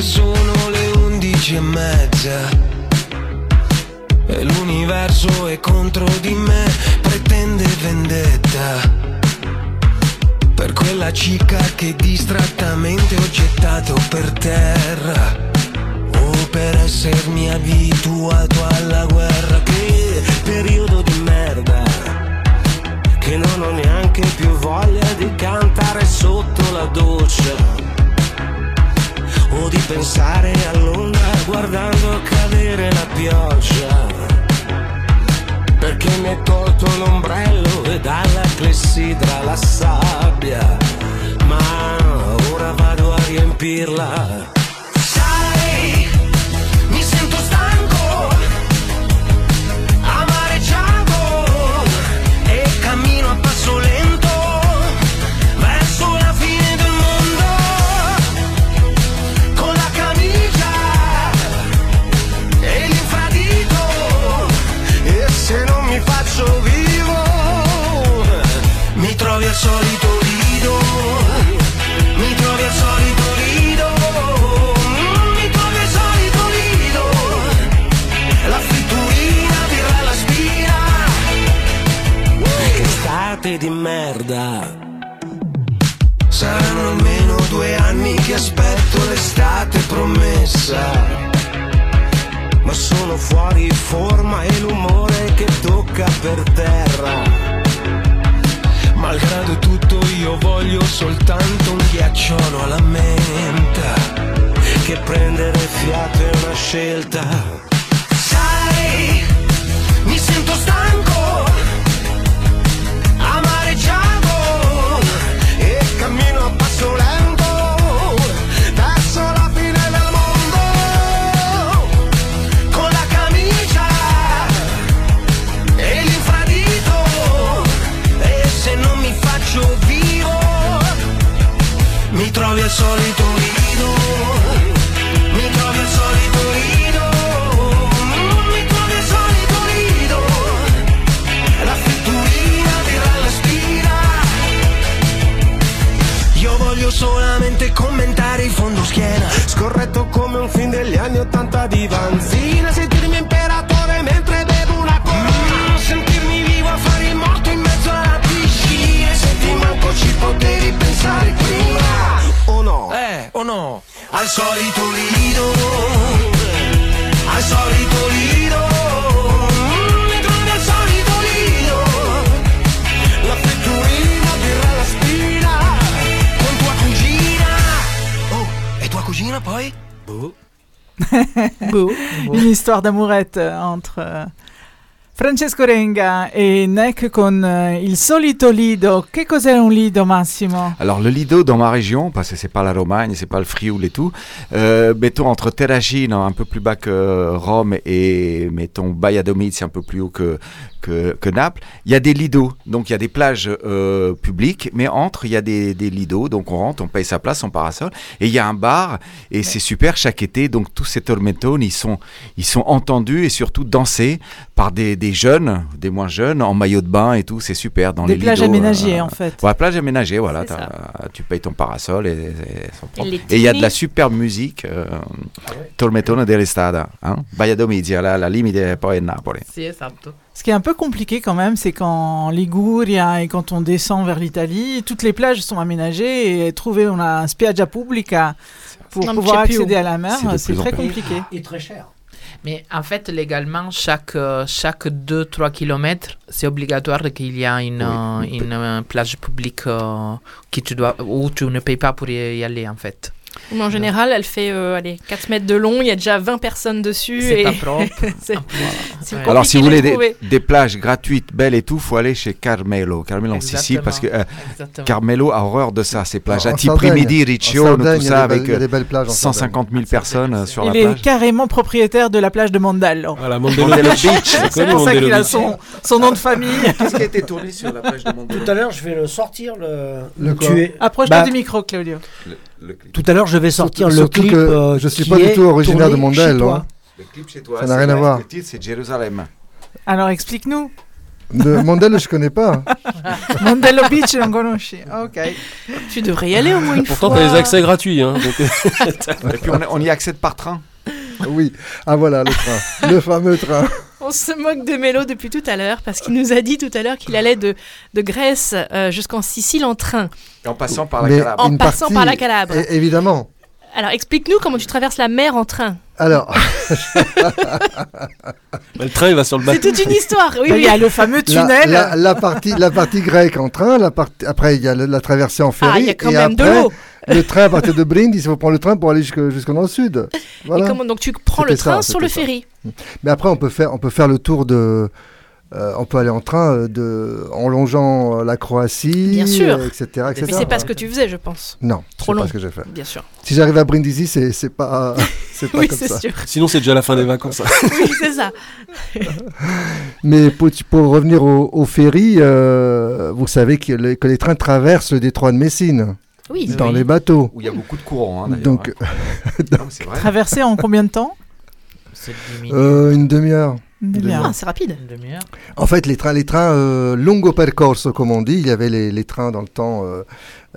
Che sono le undici e mezza. E l'universo è contro di me, pretende vendetta. Per quella cica che distrattamente ho gettato per terra. O per essermi abituato alla guerra. Che periodo di merda. Che non ho neanche più voglia di cantare sotto la doccia o di pensare all'onda guardando cadere la pioggia. Perché mi è tolto l'ombrello e dalla clessidra la sabbia, ma ora vado a riempirla di merda. Saranno almeno due anni che aspetto l'estate promessa. Ma sono fuori forma e l'umore che tocca per terra Malgrado tutto io voglio soltanto un ghiacciolo alla menta Che prendere fiato è una scelta Sai, mi sento stanco Al solito rido Mi trovi al solito rido Mi trovi al solito rido La fritturina dirà la spina. Io voglio solamente commentare il fondo schiena Scorretto come un film degli anni Ottanta di Vanzina solito lido Al solito lido Mi trovi al solito lido La fritturina birra la spina Con tua cugina Oh, e tua cugina poi? Boh Boh. Une histoire d'amourette euh, entre euh, Francesco Renga et Neck con euh, il solito lido. Che cos'è un lido, Massimo? Alors le Lido dans ma région, parce que c'est pas la Romagne, c'est pas le Frioul et tout, euh, mettons entre Terragine, un peu plus bas que Rome, et mettons Bayadomide, c'est un peu plus haut que, que, que Naples, il y a des lidos. Donc il y a des plages euh, publiques, mais entre, il y a des, des lidos. Donc on rentre, on paye sa place, son parasol, et il y a un bar, et c'est super chaque été. Donc tous ces tormentones, ils sont, ils sont entendus et surtout dansés par des, des jeunes, des moins jeunes, en maillot de bain et tout. C'est super dans Des les plages lidos, aménagées, en fait. Ouais, plage aménagée, voilà. T'as- Tu payes ton parasol et, il y a de la superbe musique. Euh, Tormentone dell'estate, hein? Baia la, la limite poi Napoli. Si, esatto. Ce qui est un peu compliqué quand même, c'est qu'en Liguria et quand on descend vers l'Italie, toutes les plages sont aménagées et trouver una spiaggia pubblica pour pouvoir accéder à la mer, C'est très compliqué. Et très cher. Mais en fait, légalement, chaque, euh, chaque 2-3 km, c'est obligatoire qu'il y a une, euh, une euh, plage publique euh, qui tu dois, où tu ne payes pas pour y y aller, en fait. Mais en général, elle fait euh, allez, 4 mètres de long, il y a déjà 20 personnes dessus. C'est et pas propre. c'est- c'est Alors, si vous voulez des, plages gratuites, belles et tout, faut aller chez Carmelo. Carmelo en Sicile, parce que euh. Carmelo a horreur de ça, ces plages à type Sardaigne. Midi, En Riccione, tout il y a ça, des belles- avec il y a des belles plages en 150 000 personnes euh, sur la Il plage. est carrément propriétaire de la plage de Mandallo. Voilà, Mondelo Mondelo Beach. Beach. C'est pour ça qu'il a son, son nom de famille. Qu'est-ce qui a été tourné sur la plage de Mondelo Tout à l'heure, je vais le sortir, le, tuer. Approche-toi Bah, du micro, Claudio. Tout à l'heure, je vais sortir Surtout- le surtout clip. que euh, je suis qui pas du est tout originaire de tourné Mondel, chez toi. hein. Le clip chez toi, Ça c'est n'a rien à voir. Le titre, c'est Jérusalem. Alors explique-nous. De Mondel, je connais pas. Mondello Beach, non conosci. Ok. Tu devrais y aller au moins une Pourtant, fois. t'as les accès gratuits. Hein, donc- Et puis on, on y accède par train. Oui. Ah voilà, le train. le fameux train. On se moque de Mélo depuis tout à l'heure parce qu'il nous a dit tout à l'heure qu'il allait de, de Grèce euh, jusqu'en Sicile en train. En passant par la Mais Calabre. En passant partie- par la Calabre. Évidemment. Alors explique-nous comment tu traverses la mer en train. Alors, le train, il va sur le C'est bateau. toute une histoire. Oui, Il oui. y a le fameux tunnel. la- la partie, la partie grecque en train, la partie, après il y a le- la traversée en ferry. Ah, il y a quand et même de l'eau. Le train à partir de Brindis, il faut prendre le train pour aller jusque, jusque dans le sud. Voilà. Et comment, donc tu prends le ça, train sur le ça. ferry. Mais après, on peut faire, on peut faire le tour de. euh, on peut aller en train euh, de, en longeant euh, la Croatie, Bien sûr. euh, etc. etc. Mais c'est pas ce que tu faisais, je pense. Non, Trop c'est long. pas ce que j'ai fait. Bien sûr. Si j'arrive à Brindisi, c'est c'est pas, c'est pas Oui, comme c'est ça. sûr. Sinon, c'est déjà la fin des vacances. Oui, c'est ça. Mais pour, pour revenir au, au ferry, euh, vous savez que les, que les trains traversent le détroit de Messine Oui. dans Oui. les bateaux. Où il y a beaucoup de courants, hein. Donc, hein. Non, c'est vrai. Traversé en combien de temps? C'est 10 minutes. euh, une demi-heure. Une demi-heure. Ah, c'est rapide. Demi-heure. En fait, les trains, les trains euh, lungo percorso, comme on dit, il y avait les, les trains dans le temps euh,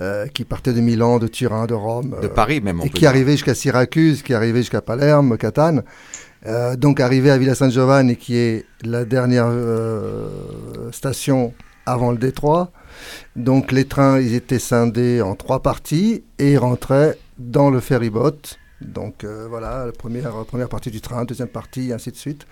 euh, qui partaient de Milan, de Turin, de Rome, De euh, Paris, même. et qui dire. arrivaient jusqu'à Syracuse, qui arrivaient jusqu'à Palerme, Catane. Euh, donc, arrivé à Villa San Giovanni, qui est la dernière euh, station avant le détroit. Donc, les trains, ils étaient scindés en trois parties et ils rentraient dans le ferryboat. Donc, euh, voilà, la première, première partie du train, deuxième partie, ainsi de suite.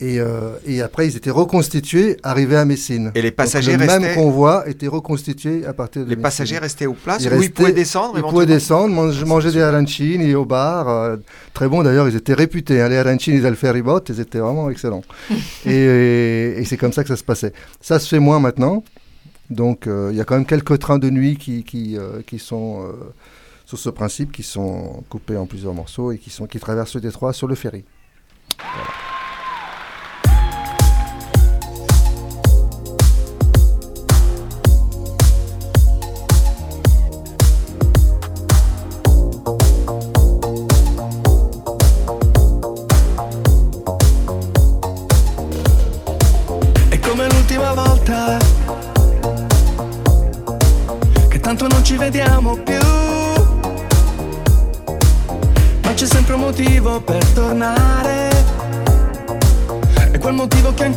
Et, euh, et après, ils étaient reconstitués, arrivés à Messine. Et les Donc, passagers le même restaient- convoi était reconstitué à partir de Les Messine. passagers restaient aux places Ils où ils pouvaient descendre Ils pouvaient descendre, mange- manger des arancini au bar. euh, très bon d'ailleurs, ils étaient réputés. hein, les arancini del ferryboat, ils étaient vraiment excellents. et et- et c'est comme ça que ça se passait. Ça se fait moins maintenant. Donc euh, il y a quand même quelques trains de nuit qui, qui, euh, qui sont euh, sur ce principe, qui sont coupés en plusieurs morceaux et qui, sont, qui traversent le détroit sur le ferry.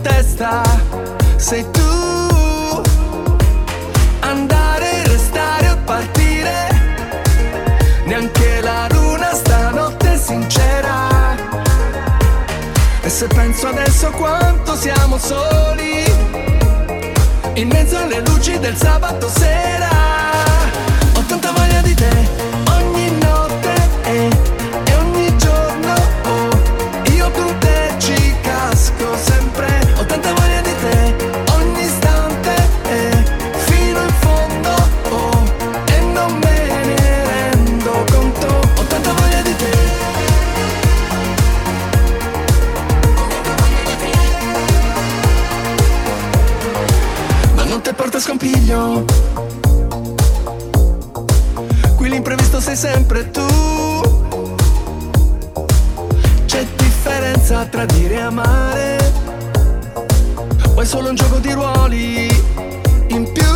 Testa. Sei tu. Andare, restare o partire. Neanche la luna stanotte è sincera. E se penso adesso quanto siamo soli In mezzo alle luci del sabato sera Ho tanta voglia di te scompiglio Qui l'imprevisto sei sempre tu. C'è differenza tra dire e amare. O è solo un gioco di ruoli in più.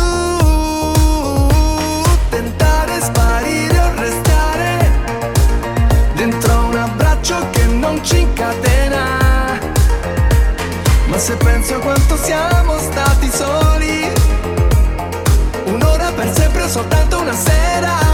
Tentare, sparire o restare Dentro un abbraccio che non ci incatena. Ma se penso a quanto siamo stati soli será.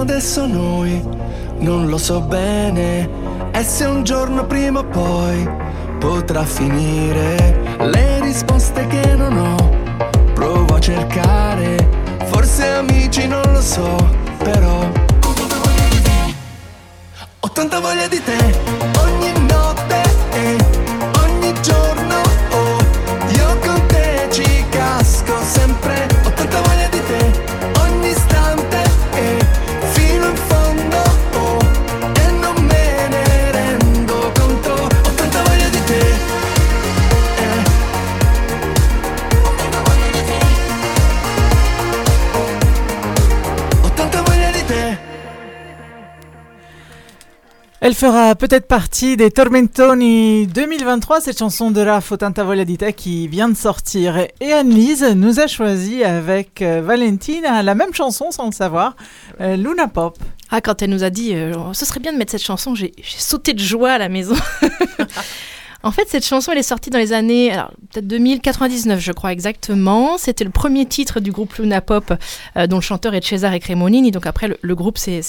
Adesso noi? Non lo so bene. E se un giorno prima o poi potrà finire? Le risposte Elle fera peut-être partie des Tormentoni 2023, cette chanson de la Fotanta Voglia di Te qui vient de sortir. Et Anne-Lise nous a choisi avec euh, Valentine la même chanson sans le savoir, euh, Luna Pop. Ah, quand elle nous a dit euh, ce serait bien de mettre cette chanson, j'ai sauté de joie à la maison. En fait, cette chanson, elle est sortie dans les années, peut-être 2099, je crois exactement. C'était le premier titre du groupe Luna Pop, dont le chanteur est Cesare Cremonini. Donc après, le, le groupe s'est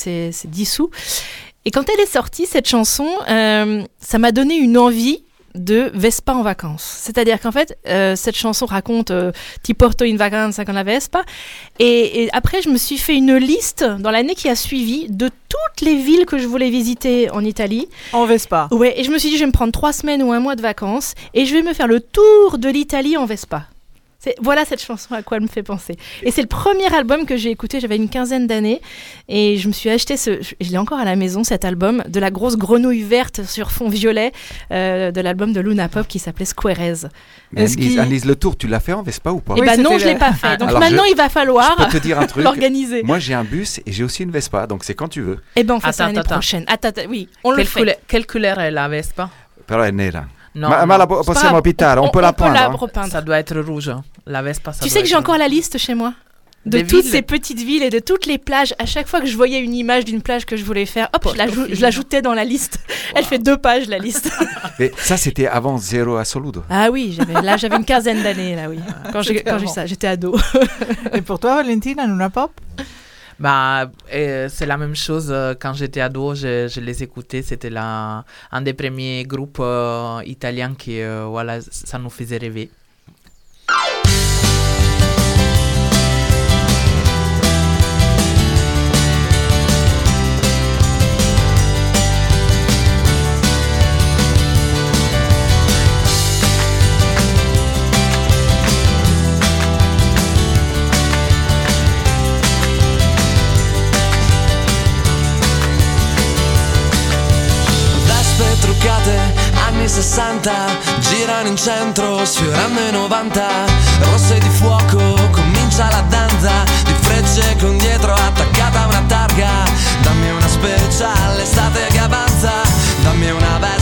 dissous. Et quand elle est sortie, cette chanson, euh, ça m'a donné une envie de Vespa en vacances. C'est-à-dire qu'en fait, euh, cette chanson raconte euh, Ti porto in vacanza con la Vespa. Et, et après, je me suis fait une liste dans l'année qui a suivi de toutes les villes que je voulais visiter en Italie. En Vespa. Ouais, et je me suis dit, je vais me prendre trois semaines ou un mois de vacances et je vais me faire le tour de l'Italie en Vespa. C'est- Voilà cette chanson à quoi elle me fait penser. Et c'est le premier album que j'ai écouté, j'avais une quinzaine d'années, et je me suis acheté, ce, je je l'ai encore à la maison, cet album, de la grosse grenouille verte sur fond violet, euh, de l'album de Luna Pop qui s'appelait Squarez. Mais Annelise, Annelise, le tour, tu l'as fait en Vespa ou pas? Eh ben non, je l'ai pas fait. Donc Alors, maintenant, je- il va falloir je peux te dire un truc. l'organiser. Moi, j'ai un bus et j'ai aussi une Vespa, donc c'est quand tu veux. Eh ben on fait Attends, ça l'année attends. prochaine. Attends, attends, oui, on le quelle, fait. couleur, quelle couleur est la Vespa? Però è nera. Non, ma, non. ma la possiamo grave, pittare, on, on- peut on la la hein. Ça doit être rouge. La Vespa, ça Tu sais que j'ai encore la liste chez moi de Des toutes villes ces petites villes et de toutes les plages. À chaque fois que je voyais une image d'une plage que je voulais faire, hop, je l'ajou- je l'ajoutais dans la liste. Elle fait deux pages la liste. Mais ça, c'était avant Zero Assoluto. ah oui, j'avais là j'avais une quinzaine d'années là oui. Quand j'ai C'était quand j'ai eu ça, j'étais ado. Et pour toi, Valentine, la Luna Pop? Bah, euh, c'est la même chose. euh, Quand j'étais ado, je, je les écoutais. C'était la- un des premiers groupes euh, italiens qui, euh, voilà, ça nous faisait rêver. 60 Girano in centro, sfiorando i 90 Rosse di fuoco, comincia la danza Di frecce con dietro attaccata una targa. Dammi una special, l'estate che avanza Dammi una vespa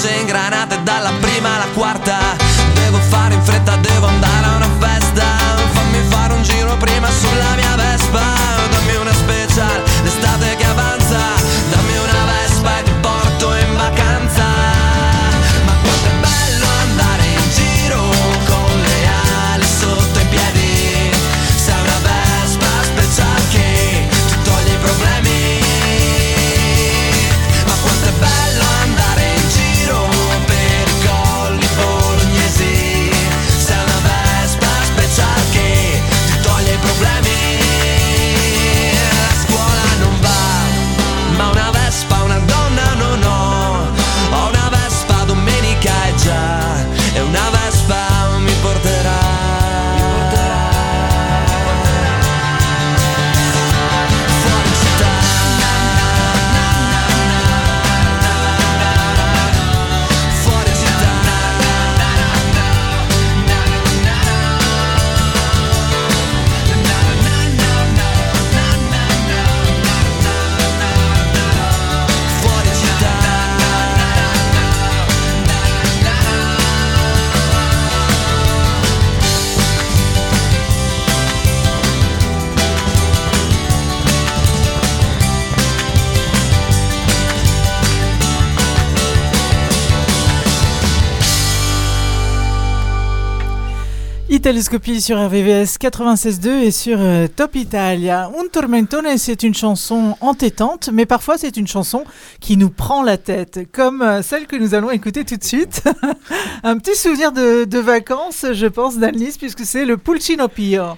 a marce Italoscopie sur RVVS 96.2 et sur euh, Top Italia. Un tormentone, c'est une chanson entêtante, mais parfois c'est une chanson qui nous prend la tête, comme euh, celle que nous allons écouter tout de suite. Un petit souvenir de, vacances, je pense, d'Alice, puisque c'est le Pulcino Pio.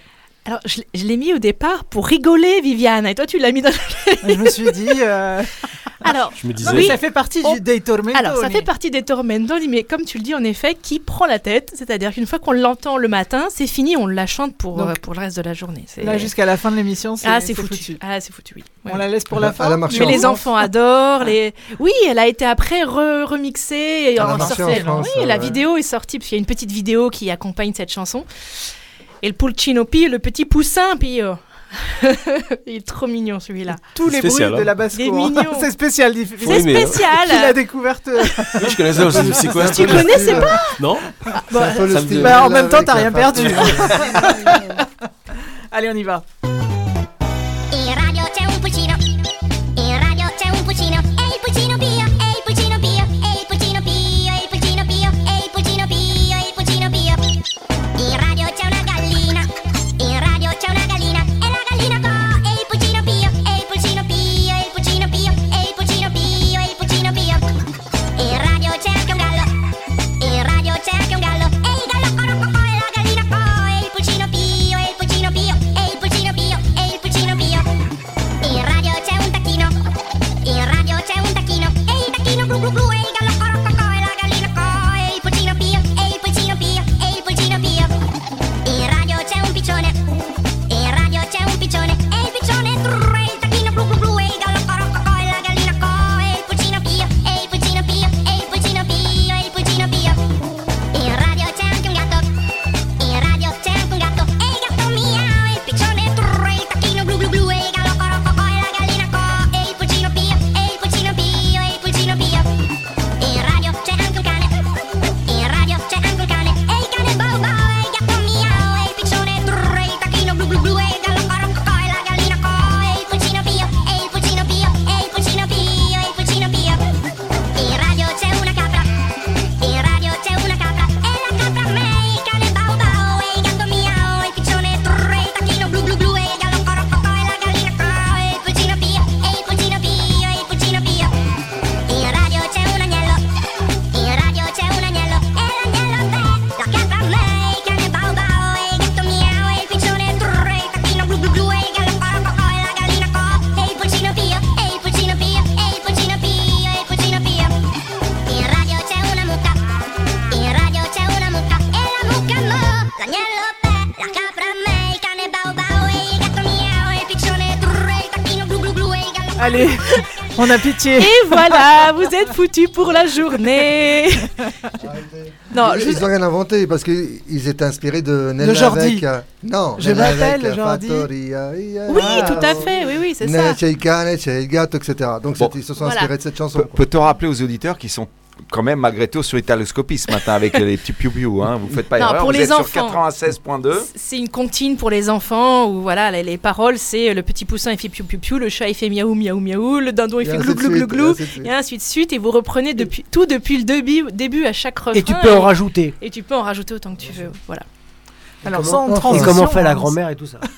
Alors, je, l'ai- je l'ai mis au départ pour rigoler, Viviane. Et toi, tu l'as mis dans Je me suis dit. euh, Alors, Je me disais- Non, mais ça fait partie du, des tormentoni. Alors, ça fait partie des tormentoni, mais comme tu le dis, en effet, qui prend la tête C'est-à-dire qu'une fois qu'on l'entend le matin, c'est fini, on la chante pour, Donc, euh, pour le reste de la journée. Là, jusqu'à la fin de l'émission, c'est Ah, c'est foutu. Ah, c'est foutu, oui. On la laisse pour la fin. Mais les enfants adorent. Les... Oui, elle a été après re- remixée. Et en en France, oui, la ouais. vidéo est sortie, parce qu'il y a une petite vidéo qui accompagne cette chanson. Et le Pulcino Pio, le petit poussin Pio. Il est trop mignon celui-là. Tous les Spécial, bruits de hein. la basse Il est mignon. C'est spécial. C'est mais- spécial. Il a découverte. Oui, je connaissais aussi. C'est quoi Tu connaissais pas Non Bah, Ça me dit- bah, en même temps, t'as rien perdu. Allez, on y va. On a pitié. Et voilà, vous êtes foutus pour la journée. non, ils n'ont rien inventé parce qu'ils étaient inspirés de Nella Jordi. Vecchia. Non, Je m'appelle Jordi. Fattoria, ia, Oui, tout à fait, oui, oui, c'est ça. Etc. Donc Bon. ils se sont Voilà. inspirés de cette chanson. Pe- Peut-on rappeler aux auditeurs qui sont quand même malgré tout sur Italoscopie ce matin avec les petits piou-piou, hein. vous faites pas Non, erreur, pour vous les êtes enfants. sur 96.2. C'est une comptine pour les enfants où voilà les, les paroles c'est le petit poussin il fait piou piou piou, le chat il fait miaou miaou miaou, le dindon il Et fait glou glou glou glou et ainsi de suite. et ainsi de suite et vous reprenez depuis tout depuis le début, début à chaque refrain. Et tu peux en rajouter. Et tu peux en rajouter autant que tu veux. Voilà. Alors, comment- sans Et comment fait la hein, grand-mère et tout ça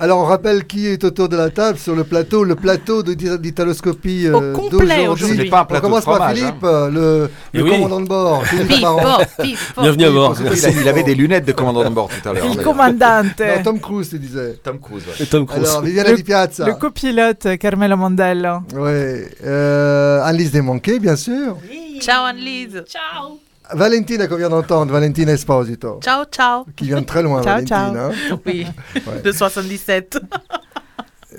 Alors on rappelle qui est autour de la table sur le plateau, le plateau d'Italoscopie Au euh, complet aujourd'hui. Ce n'est pas un On plateau commence de par fromage, Philippe, euh, le, le oui. commandant de bord. Philippe. Bienvenue à bord. Oui, Il, a- il avait des lunettes de commandant de bord tout à l'heure. Il commandante. Non, Tom Cruise, tu disais. Tom Cruise. ouais. Et Tom Cruise. Alors, Viviana Di Piazza. Le copilote Carmelo Mondello. Ouais. Euh, Annelise Desmanqués, bien sûr. Ciao Annelise. Ciao. Valentina qu'on vient d'entendre, Valentina Esposito. Ciao, ciao. Qui vient de très loin, Ciao, Valentina. hein. Oui, Ouais. de 77.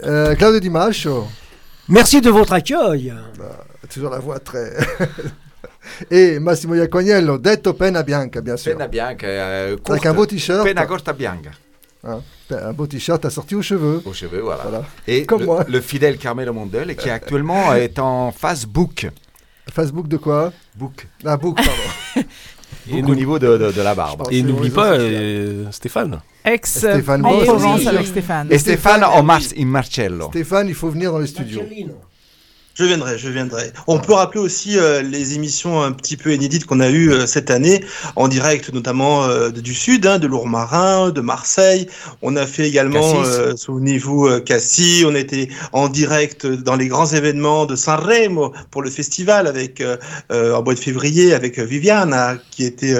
Euh, Claudio Di Mascio. Merci de votre accueil. Toujours la voix très... Et Massimo Iacognello, detto Penna Bianca, bien sûr. Penna bianca, euh, Avec un beau t-shirt. Penna corta bianca. Hein, un beau t-shirt assorti aux cheveux. Aux cheveux, voilà. Voilà. Et Comme le, moi. le fidèle Carmelo Mondel qui actuellement est en Facebook. Facebook de quoi Book. Ah, book, pardon. Et Book au niveau de, de- de la barbe. Et n'oublie pas euh, Stéphane. Ex Stéphane en Boss. Provence avec Stéphane. Et Stéphane en Mar- in Marcello. Stéphane, il faut venir dans les studios. Je viendrai, je viendrai. On peut rappeler aussi euh, les émissions un petit peu inédites qu'on a eues euh, cette année, en direct notamment euh, du Sud, hein, de Lourmarin, de Marseille. On a fait également, souvenez-vous, Cassis. On était en direct dans les grands événements de Sanremo pour le festival avec en mois de février avec euh, Viviana qui était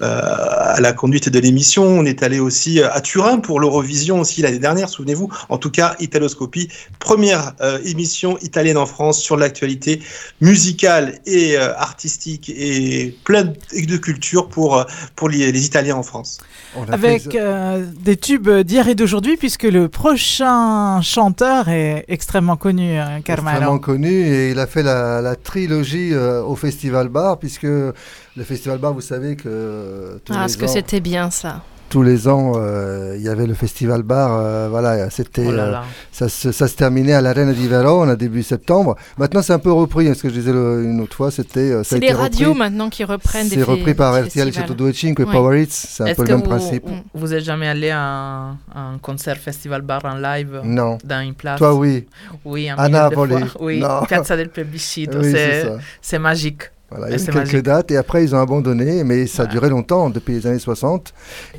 à la conduite de l'émission. On est allé aussi à Turin pour l'Eurovision aussi l'année dernière, souvenez-vous. En tout cas, Italoscopie, première émission italienne en France sur l'actualité musicale et euh, artistique et plein de culture pour, euh, pour les, les Italiens en France. Avec euh, des tubes d'hier et d'aujourd'hui, puisque le prochain chanteur est extrêmement connu, hein, Carmelo. Extrêmement connu et il a fait la, la trilogie euh, au Festival Bar puisque le Festival Bar, vous savez que euh, tous Ah, les ce que c'était bien ça. Tous les ans, euh, il y avait le festival bar. euh, voilà, c'était Oh euh, ça, se, ça se terminait à l'Arena di Verona début septembre. Maintenant, c'est un peu repris. hein, ce que je disais le- une autre fois, c'était C'est les radios repris. maintenant qui reprennent des C'est repris par RTL. Chateau Cinque et. Power Hits. C'est un peu le même vous, principe. Vous êtes jamais allé à un, concert festival bar en live Non. dans une place? Toi, oui. Oui, un À million de Napoli. fois. Oui, Non. Piazza del Plebiscito. C'est magique. Voilà, il y a quelques magique. dates et après ils ont abandonné, mais ça a duré longtemps, depuis les années 60.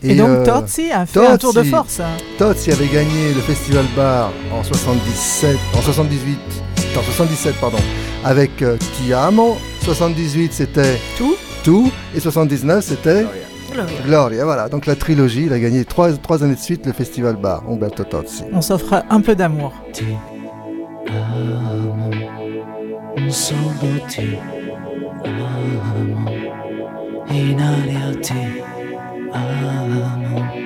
Et donc, Tozzi a fait un tour de force. Tozzi avait gagné le Festival Bar en 77, en 78, en 77 pardon, avec euh, Ti Amo. 78 c'était Tout. Tout et 79 c'était Gloria. Gloria. Voilà, donc la trilogie, il a gagné trois, trois années de suite le Festival Bar, Umberto Tozzi. On s'offre un peu d'amour. solo ti amo, in aria ti amo.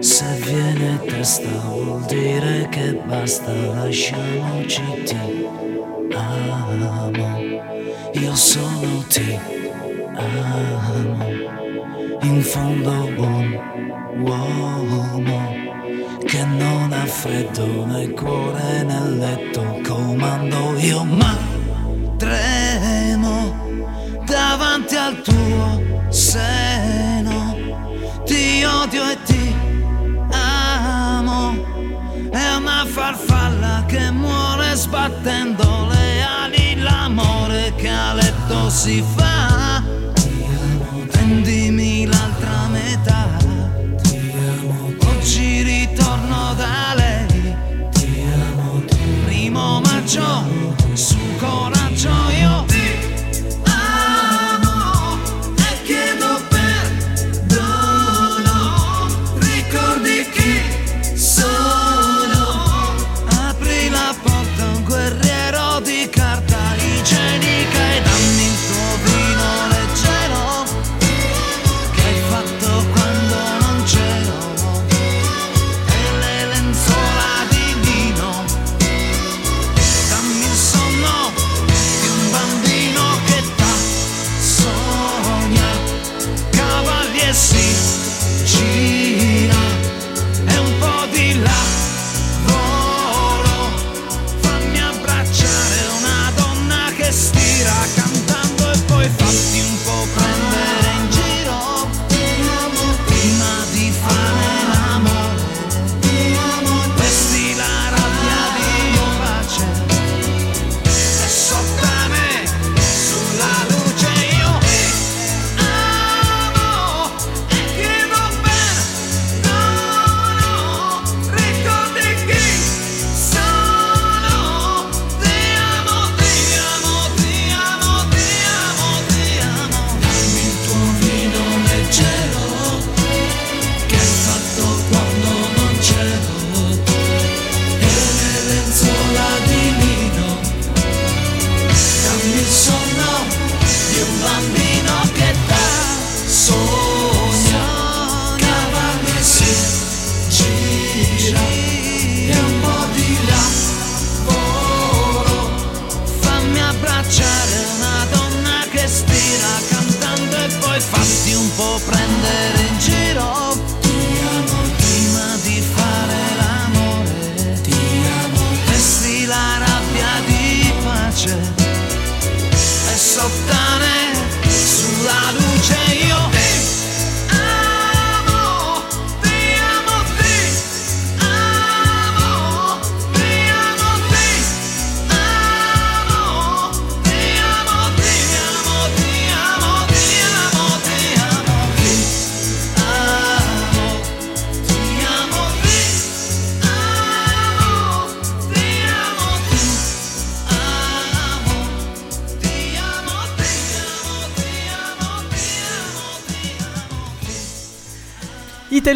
Se viene testa vuol dire che basta, lasciamoci ti amo. Io solo ti amo, in fondo un uomo che non ha freddo nel cuore nel letto comando io ma al tuo seno. Ti odio e ti amo. È una farfalla che muore sbattendo le ali. L'amore che a letto si fa. Prendimi l'altra metà. Oggi ritorno da lei. Ti Primo maggio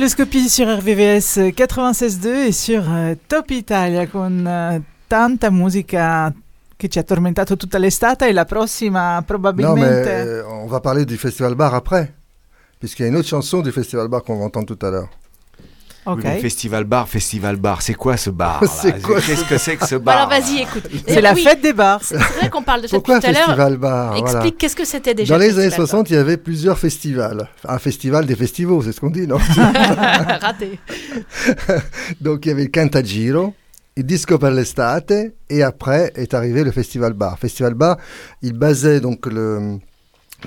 Italoscopie sur RVVS 96.2 et sur euh, Top Italia con euh, tanta musica che ci ha tormentato tutta l'estate e la prossima Non, probabilmente... mais euh, on va parler du Festival Bar après. Puisqu'il y a une autre chanson du Festival Bar qu'on va entendre tout à l'heure. Festival bar, festival bar, c'est quoi ce bar là C'est quoi Qu'est-ce que c'est que ce Bah bar alors vas-y, écoute. C'est Euh, la oui, fête des bars. C'est vrai qu'on parle de ça Pourquoi tout à l'heure. Festival Bar Explique Voilà. qu'est-ce que c'était déjà. Dans le les années Festival 60, il y avait plusieurs festivals. Un festival des festivals, c'est ce qu'on dit, non. Raté. Donc il y avait le Cantagiro, il Disco per l'estate, et après est arrivé le Festival Bar. Festival Bar, il basait donc le,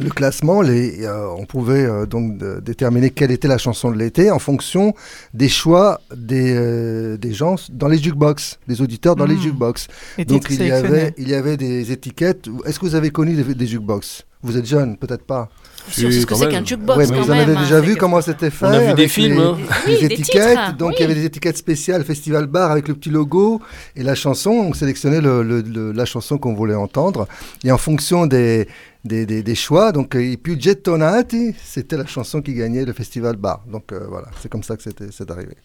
le classement, les, euh, on pouvait euh, donc de- déterminer quelle était la chanson de l'été en fonction des choix des, euh, des gens dans les jukebox, des auditeurs dans les Mm. jukebox. Les Donc il y, avait, sélectionnés. il y avait des étiquettes. Est-ce que vous avez connu des, des jukebox? Vous êtes jeune, peut-être pas. Sur ce que c'est qu'un jukebox Ouais, mais quand vous en même. avez hein. déjà vu comment c'était fait On a vu des films, les, hein. les Oui, des étiquettes. titres, donc il y avait des étiquettes spéciales Festival Bar avec le petit logo et la chanson. On sélectionnait le- le- le- la chanson qu'on voulait entendre et en fonction des des, des- choix, donc euh, i più gettonati, c'était la chanson qui gagnait le Festival Bar. Donc euh, voilà, c'est comme ça que c'est arrivé.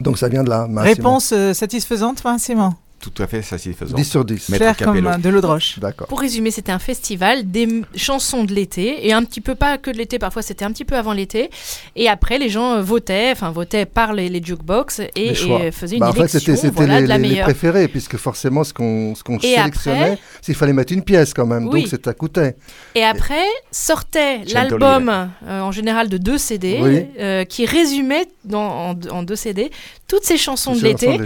Donc ça vient de là. Massimo. Réponse euh, satisfaisante, Vincent Tout à fait satisfaisant. 10 sur 10. Maître Clair comme euh, de l'eau de roche. D'accord. Pour résumer, c'était un festival des chansons de l'été et un petit peu pas que de l'été, parfois c'était un petit peu avant l'été. Et après, les gens euh, votaient, enfin votaient par les, les jukebox et, Les et faisaient une Bah, en fait, élection c'était c'était voilà, les, les- préférés, puisque forcément, ce qu'on ce qu'on sélectionnait, qu'il fallait mettre une pièce quand même, Oui. donc ça coûtait. Et après sortait l'album euh, en général de deux CD Oui. euh, qui résumait dans, en, en deux CD toutes ces chansons Toutes de l'été.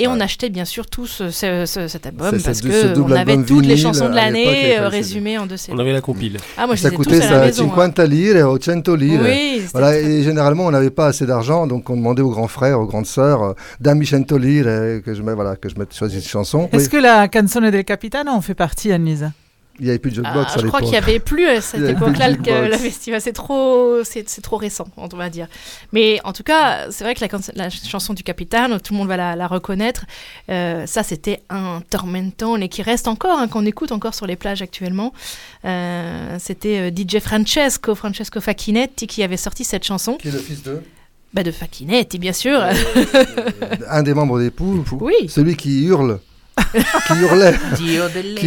Et on achetait bien sûr tous ce, ce- ce- cet album parce c'est ce que double on avait toutes les chansons de l'année euh, résumées en deux CD. On avait la compile. Ah moi je ça tous coûtait à la ça maison. hein. 50 lire ou 100 lire. Oui, voilà, très- et généralement, on n'avait pas assez d'argent, donc on demandait aux grands frères, aux grandes sœurs, euh, dammi 100 lire, et que je mette, voilà, que je mette choisi cette chanson. Est-ce Oui, que la canzone del capitano en fait partie, Annelise? Il n'y avait plus de Ah, jukebox à je crois qu'il n'y avait plus à cette avait plus époque-là le, festival. C'est trop, c'est c'est trop récent, on va dire. Mais en tout cas, c'est vrai que la, chanson du Capitaine, tout le monde va la, la reconnaître. Euh, ça, c'était un tormenton et qui reste encore, hein, qu'on écoute encore sur les plages actuellement. Euh, c'était euh, DJ Francesco, Francesco Facchinetti, qui avait sorti cette chanson. Qui est le fils de? Bah, de Facchinetti, bien sûr. Un des membres des poules, Oui. celui qui hurle, qui hurlait.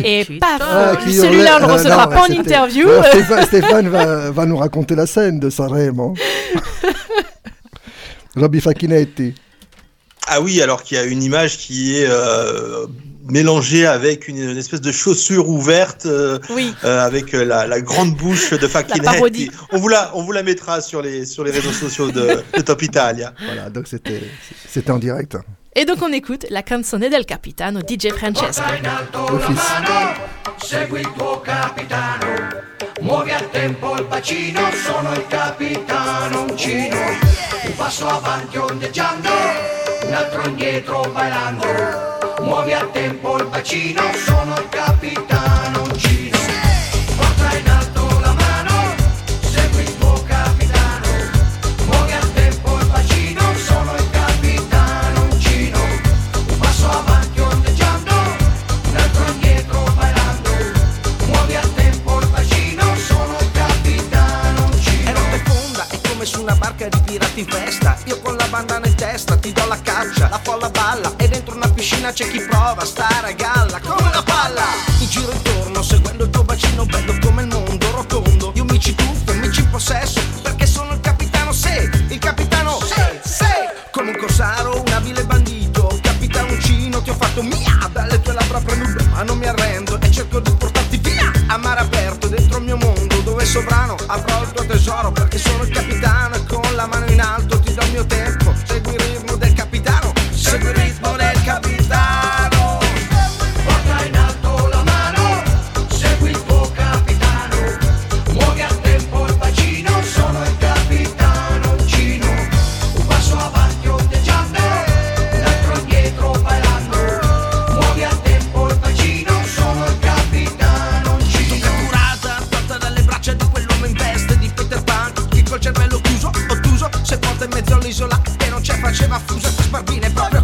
Et paf, Ah, qui celui-là, on hurlait. le Euh, recevra non, pas en interview. Euh, Stéphane, Stéphane va, va nous raconter la scène de Sanremo. Robby Facchinetti. Ah oui, alors qu'il y a une image qui est euh, mélangée avec une, une espèce de chaussure ouverte, euh, Oui. euh, avec la, la grande bouche de. Facchinetti. On vous la, on vous la mettra sur les, sur les réseaux sociaux de, de Top Italia. Voilà, donc c'était c'était en direct. Et donc on écoute la canzone del capitano DJ Francesco. Segui il tuo capitano, muovi a tempo il bacino, sono il capitano uncino. Un passo avanti ondeggiando, un altro indietro bailando. Muovi a tempo il bacino, sono il capitano in festa. Io con la bandana in testa ti do la caccia, la folla balla e dentro una piscina c'è chi prova a stare a galla come una palla. In giro intorno, seguendo il tuo bacino bello come il mondo rotondo. Io mi ci tuffo e mi ci possesso, perché sono il capitano, sei, il capitano, sei, sei. Come un corsaro, un abile bandito, capitano uncino, ti ho fatto mia, dalle tue labbra un ma non mi arrendo e cerco di portarti via a mare aperto dentro il mio mondo dove sovrano avrò il tuo tesoro perché sono il capitano diceva affusa questa sbarbina e proprio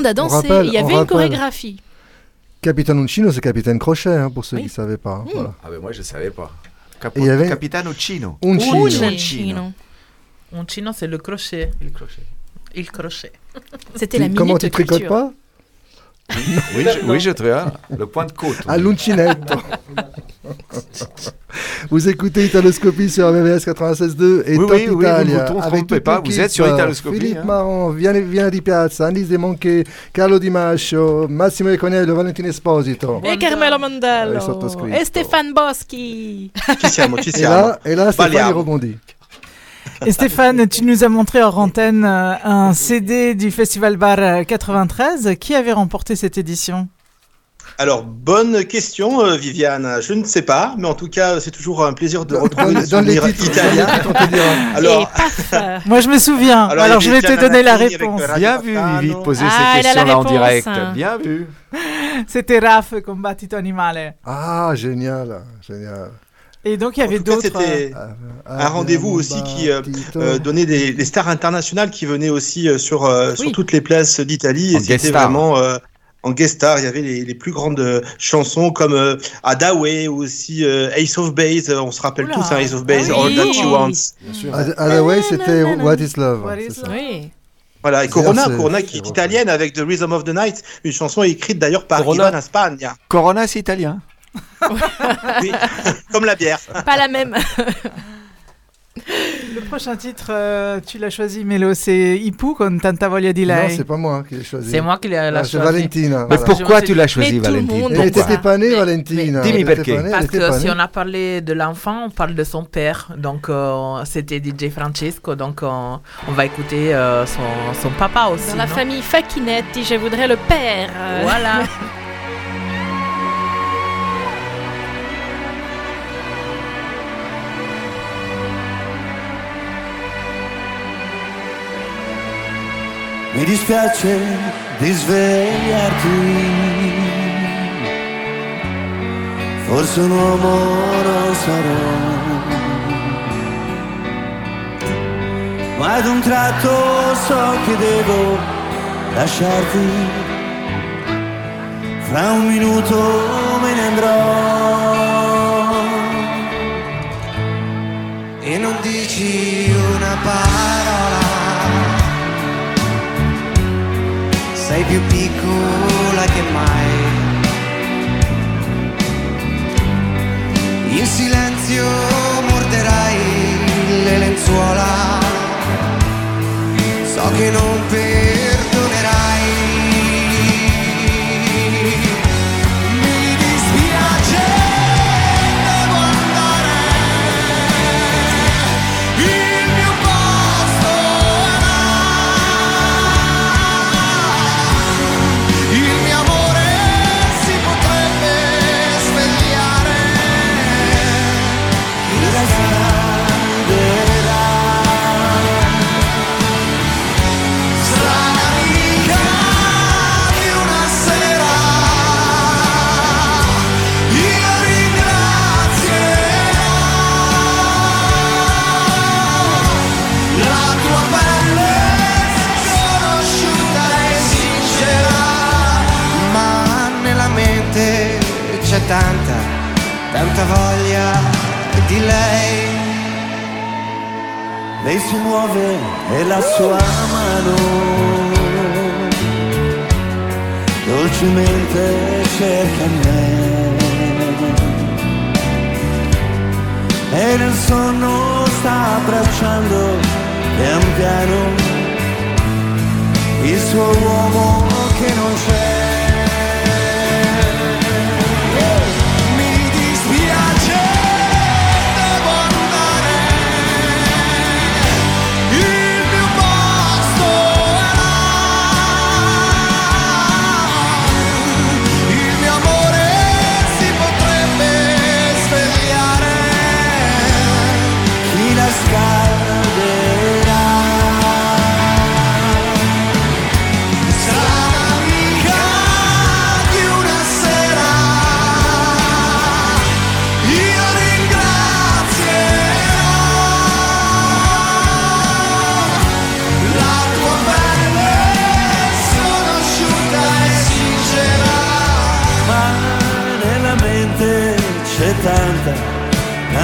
monde a dansé. rappelle- Il y avait une rappelle. chorégraphie. Capitaine Uncino, c'est Capitaine Crochet, hein, pour ceux qui ne savaient pas. hein, voilà. Ah ben moi je savais pas. Et il y avait- Capitano Uncino. Uncino. Uncino. Uncino, c'est le crochet. Le crochet. Il crochet. C'était Tu- Comment tu tricotes pas Oui, je, oui, je traîne. Le point de côte. À l'uncinetto. vous écoutez Italoscopie sur RVVS 96.2 et Oui, Top oui, oui, vous ne Italia. vous trompez pas, vous êtes sur euh, Italoscopie, Philippe hein. Marron, Viana di Piazza, Andy Demonche, Carlo Di Mascio, Massimo Econello, Valentino Esposito. Et Carmelo Mondello. il sottoscritto. Et Stéphane Boschi. Ci siamo, ci Et siamo. là, et là Stéphane rebondit. Et Stéphane, tu nous as montré hors antenne euh, un CD du Festival Bar euh, 93. Qui avait remporté cette édition? Alors, bonne question, euh, Viviane. Je ne sais pas, mais en tout cas, c'est toujours un plaisir de retrouver les titres, italiens. Alors, Moi, je me souviens. Alors, je vais te donner la réponse. Bien vu. Vivi, de poser Ah, ces questions-là en direct. Bien vu. C'était Raph, Combattito Animale. Ah, génial, génial. Et donc, il y avait d'autres. c'était euh, un rendez-vous aussi qui euh, euh, donnait des, des stars internationales qui venaient aussi sur, euh, sur toutes les places d'Italie. Et c'était star. vraiment euh, en guest star. Il y avait les, les plus grandes euh, chansons comme euh, Adaway ou aussi euh, Ace of Base. Euh, On se rappelle Oula. tous hein, Ace of Base, Ah All oui. That She Wants. Otherwise, c'était What is Love. What c'est is ça. love Oui. Voilà, et Corona, Corona qui est italienne avec The Rhythm of the Night, une chanson écrite d'ailleurs par Corona. Ivan Spagna. Corona, c'est italien. Oui, comme la bière. Pas la même. Le prochain titre, euh, tu l'as choisi, Mélo, c'est Ipu con Tanta Voglia di Non, Lei. c'est pas moi qui l'ai choisi. C'est moi qui l'ai Ah, C'est. Valentina. Mais voilà. pourquoi tu l'as choisi, Mais tout le Valentine monde- Elle Pourquoi était pas née, Valentina. Dimmi perché. pas née, elle Parce que si on a parlé de l'enfant, on parle de son père. Donc, euh, c'était DJ Francesco. Donc, euh, on va écouter euh, son, son papa aussi. Dans la non? famille Facchinetti, je voudrais le père. Voilà. Mi dispiace di svegliarti. Forse un uomo non sarò. Ma ad un tratto so che devo lasciarti. Fra un minuto me ne andrò. E non dici una parola piccola che mai. In silenzio morderai le lenzuola, so che non perdonerai tanta voglia di lei. Lei si muove e la sua mano dolcemente cerca me. E nel sonno sta abbracciando pian piano il suo uomo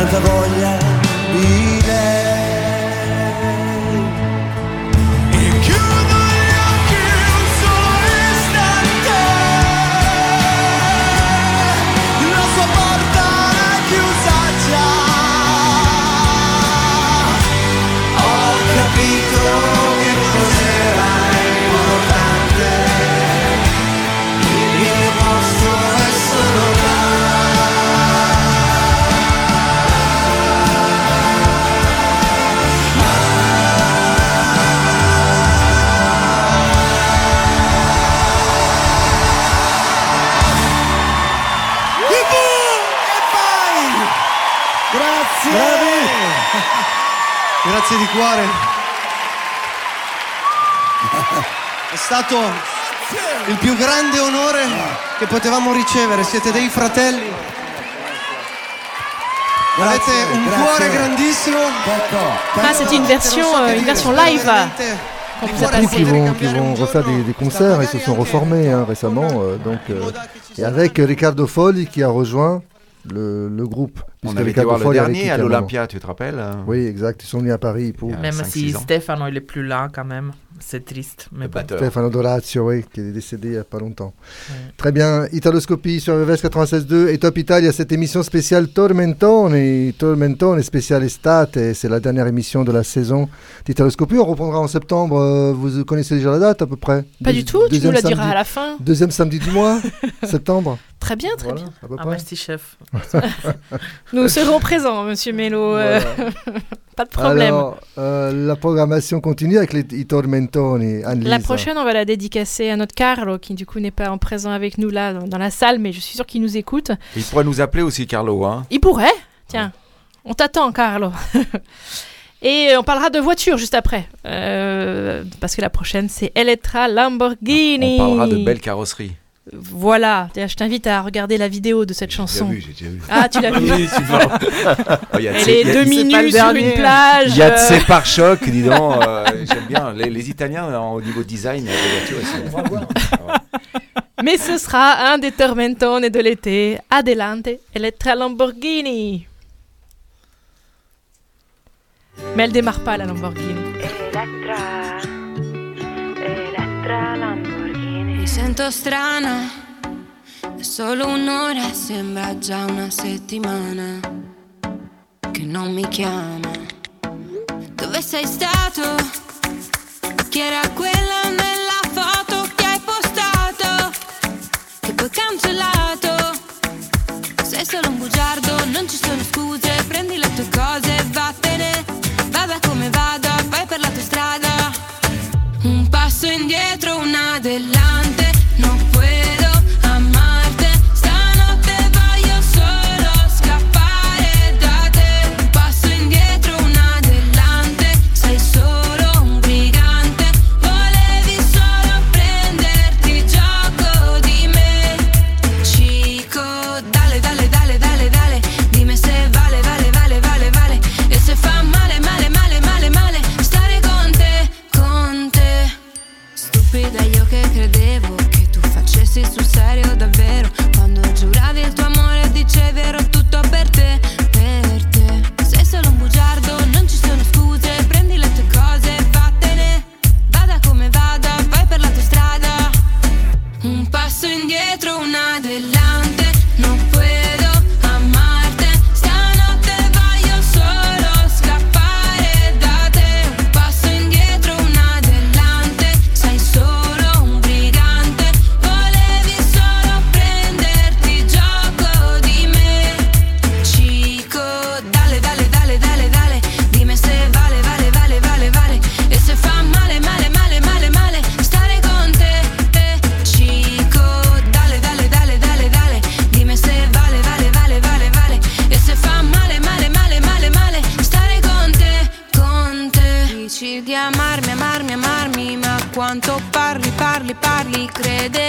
tanta voglia di Grazie di cuore. È stato il più grande onore che potevamo ricevere. Siete dei fratelli. Avete un grazie. cuore grandissimo. Ah, c'est une version, une version live? Beaucoup qui vont, qui vont refaire des, des concerts, ils se sont reformés hein, récemment. euh, donc, euh, et avec Ricardo Folli qui a rejoint le, le groupe. On avait été voir le dernier à un l'Olympia, tu te rappelles hein? Oui, exact. Ils sont venus à Paris pour. Même si Stefano il est plus là quand même, c'est triste. Mais bon. Stefano Dorazio, oui, qui est décédé il n'y a pas longtemps. Très bien, Italoscopie sur VVS 96.2 et Top Italia, cette émission spéciale Tormentone, Tormentone spéciale estate, c'est la dernière émission de la saison d'Italoscopie. On reprendra en septembre, euh, vous connaissez déjà la date à peu près? Pas Deux- du tout, tu nous la diras à la fin. Deuxième samedi du mois, septembre Très bien, très bien. à peu Ah, près. merci chef. Nous serons présents, monsieur Mello. euh, pas de problème. Alors, euh, la programmation continue avec les i Tormentoni. La prochaine, on va la dédicacer à notre Carlo, qui du coup n'est pas en présent avec nous là dans dans la salle, mais je suis sûr qu'il nous écoute. Il pourrait nous appeler aussi, Carlo. Hein Il pourrait. Tiens, on t'attend, Carlo. Et on parlera de voiture juste après. Euh, parce que la prochaine, c'est Elettra Lamborghini. On parlera de belles carrosseries. Voilà, je t'invite à regarder la vidéo de cette chanson. vu, j'ai déjà vu. Ah, tu l'as vu Oui. Oh, y a Elle ces- est y a- nue le sur une plage. Il y a de ces euh, pare-chocs, dis donc. euh, J'aime bien. Les, les Italiens, au niveau design, des voitures, ils sont. Mais ce sera un des tormentone de l'été. Adelante, Elettra Lamborghini. Mais elle démarre pas la Lamborghini. Mi sento strana, è solo un'ora, sembra già una settimana che non mi chiama. Dove sei stato? Chi era quella nella foto che hai postato? Che poi cancellato? Sei solo un bugiardo, non ci sono scuse, prendi le tue cose e vattene. Vada come vada, indietro, un adelante, non crede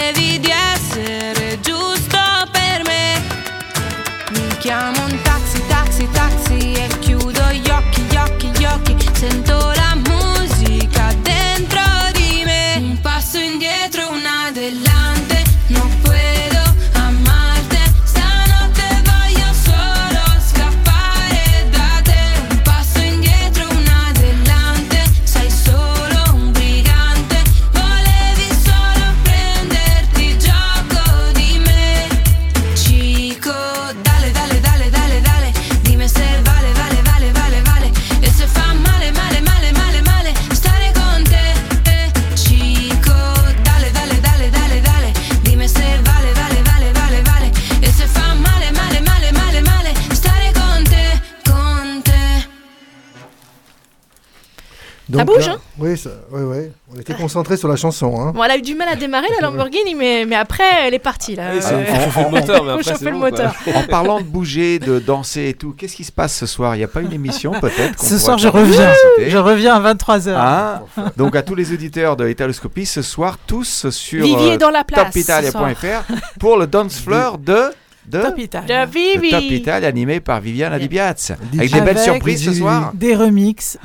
On était concentré sur la chanson. Hein. Bon, elle a eu du mal à démarrer la Lamborghini, mais, mais après, elle est partie là. Euh, faut chauffer le moteur, mais après, le bon, moteur. En parlant de bouger, de danser et tout, qu'est-ce qui se passe ce soir? Il n'y a pas une émission peut-être Ce soir, je reviens. Je reviens à 23h. Hein Donc à tous les auditeurs de Italoscopie, ce soir, tous sur euh, topitalia.fr pour le dance floor de... De, Top Italia. De Vivi. de Top Italia animé par Viviane Di Piazza. Avec des Avec belles surprises ce soir. Des remixes.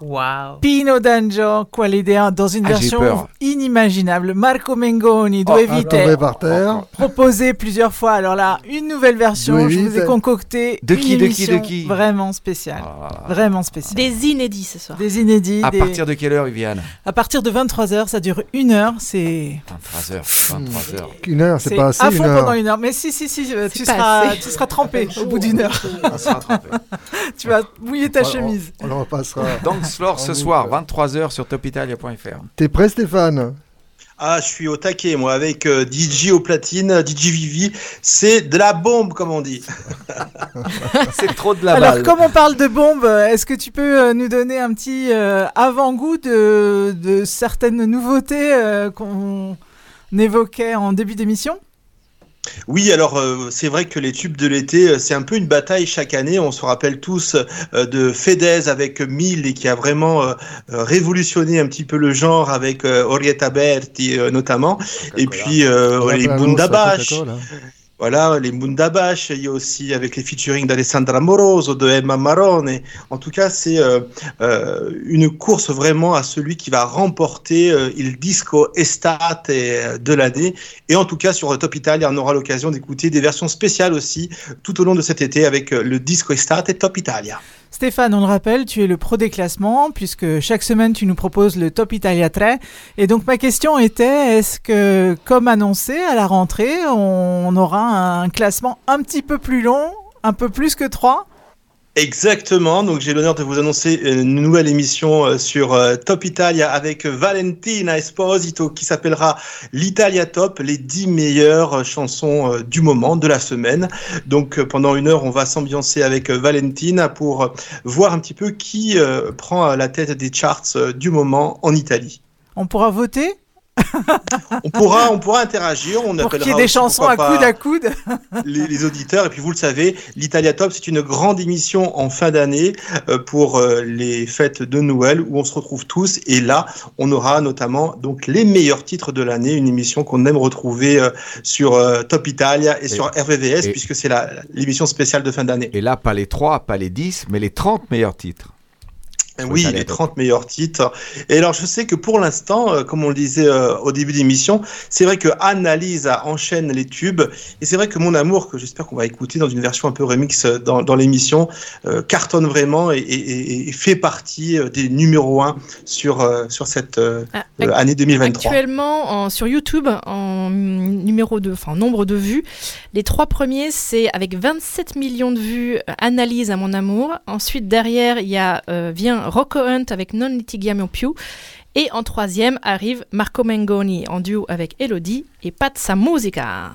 Wow. Pino D'Angio, quale idea, dans une Ah, version inimaginable. Marco Mengoni, Oh, Due ah, Vite, tombé par terre. proposé plusieurs fois. Alors là, une nouvelle version, Due je vous ai concocté De une qui, de qui, de émission qui vraiment spéciale. Vraiment spéciale. Des inédits ce soir. Des inédits. À des- partir de quelle heure, Viviane? À partir de 23h, ça dure une heure. C'est 23 heures. 23 heures. Une heure, c'est c'est pas assez. à une fond heure. pendant une heure. Mais si, si, si, tu seras, assez. tu seras trempé au bout d'une heure. On tu vas mouiller ta On- on- chemise. On, le repassera. Floor ce boucle. soir, 23h sur topitalia.fr. T'es prêt, Stéphane? Ah, je suis au taquet, moi, avec euh, DJ au platine, DJ Vivi. C'est de la bombe, comme on dit. C'est trop de la Alors, balle. comme on parle de bombes, euh, est-ce que tu peux euh, nous donner un petit euh, avant-goût de, de certaines nouveautés euh, qu'on évoquait en début d'émission? Oui, alors euh, c'est vrai que les tubes de l'été, euh, c'est un peu une bataille chaque année. On se rappelle tous euh, de Fedez avec Mille et qui a vraiment euh, révolutionné un petit peu le genre avec Orietta Berti notamment. Et puis les Bundabash. Voilà, les Bundabash, il y a aussi avec les featuring d'Alessandra Moroso, de Emma Marone. En tout cas, c'est euh, euh, une course vraiment à celui qui va remporter euh, il disco estate euh, de l'année. Et en tout cas, sur Top Italia, on aura l'occasion d'écouter des versions spéciales aussi tout au long de cet été avec le disco estate Top Italia. Stéphane, on le rappelle, tu es le pro des classements, puisque chaque semaine tu nous proposes le Top Italia 3. Et donc ma question était, est-ce que, comme annoncé à la rentrée, on aura un classement un petit peu plus long, un peu plus que 3 Exactement, donc j'ai l'honneur de vous annoncer une nouvelle émission euh, sur euh, Top Italia avec Valentina Esposito qui s'appellera l'Italia Top, les 10 meilleures chansons euh, du moment, de la semaine. Donc pendant une heure, on va s'ambiancer avec Valentina pour voir un petit peu qui prend la tête des charts du moment en Italie. On pourra voter? On pourra, on pourra interagir, on pour qu'il y ait des chansons à coude à coude les, les auditeurs. Et puis vous le savez, l'Italia Top, c'est une grande émission en fin d'année euh, pour euh, les fêtes de Noël où on se retrouve tous. Et là, on aura notamment donc les meilleurs titres de l'année, une émission qu'on aime retrouver euh, sur Top Italia et, sur RVVS et- puisque c'est l'émission spéciale de fin d'année. Et là, pas les 3, pas les 10, mais les 30 meilleurs titres. Oui, les à top. 30 meilleurs titres. Et alors, je sais que pour l'instant, euh, comme on le disait euh, au début d'émission, c'est vrai que Annalise enchaîne les tubes. Et c'est vrai que Mon Amour, que j'espère qu'on va écouter dans une version un peu remix euh, dans, dans l'émission, euh, cartonne vraiment et, et- et- fait partie des numéros 1 sur, sur cette euh, Ah, année 2023. Actuellement, en- sur YouTube, en numéro de, enfin, nombre de vues, les trois premiers, c'est avec 27 millions de vues, Analyse à mon amour. Ensuite, derrière, il y a, euh, vient Rocco Hunt avec Non litigiamo più. Et en troisième arrive Marco Mengoni en duo avec Elodie et Pazza Musica.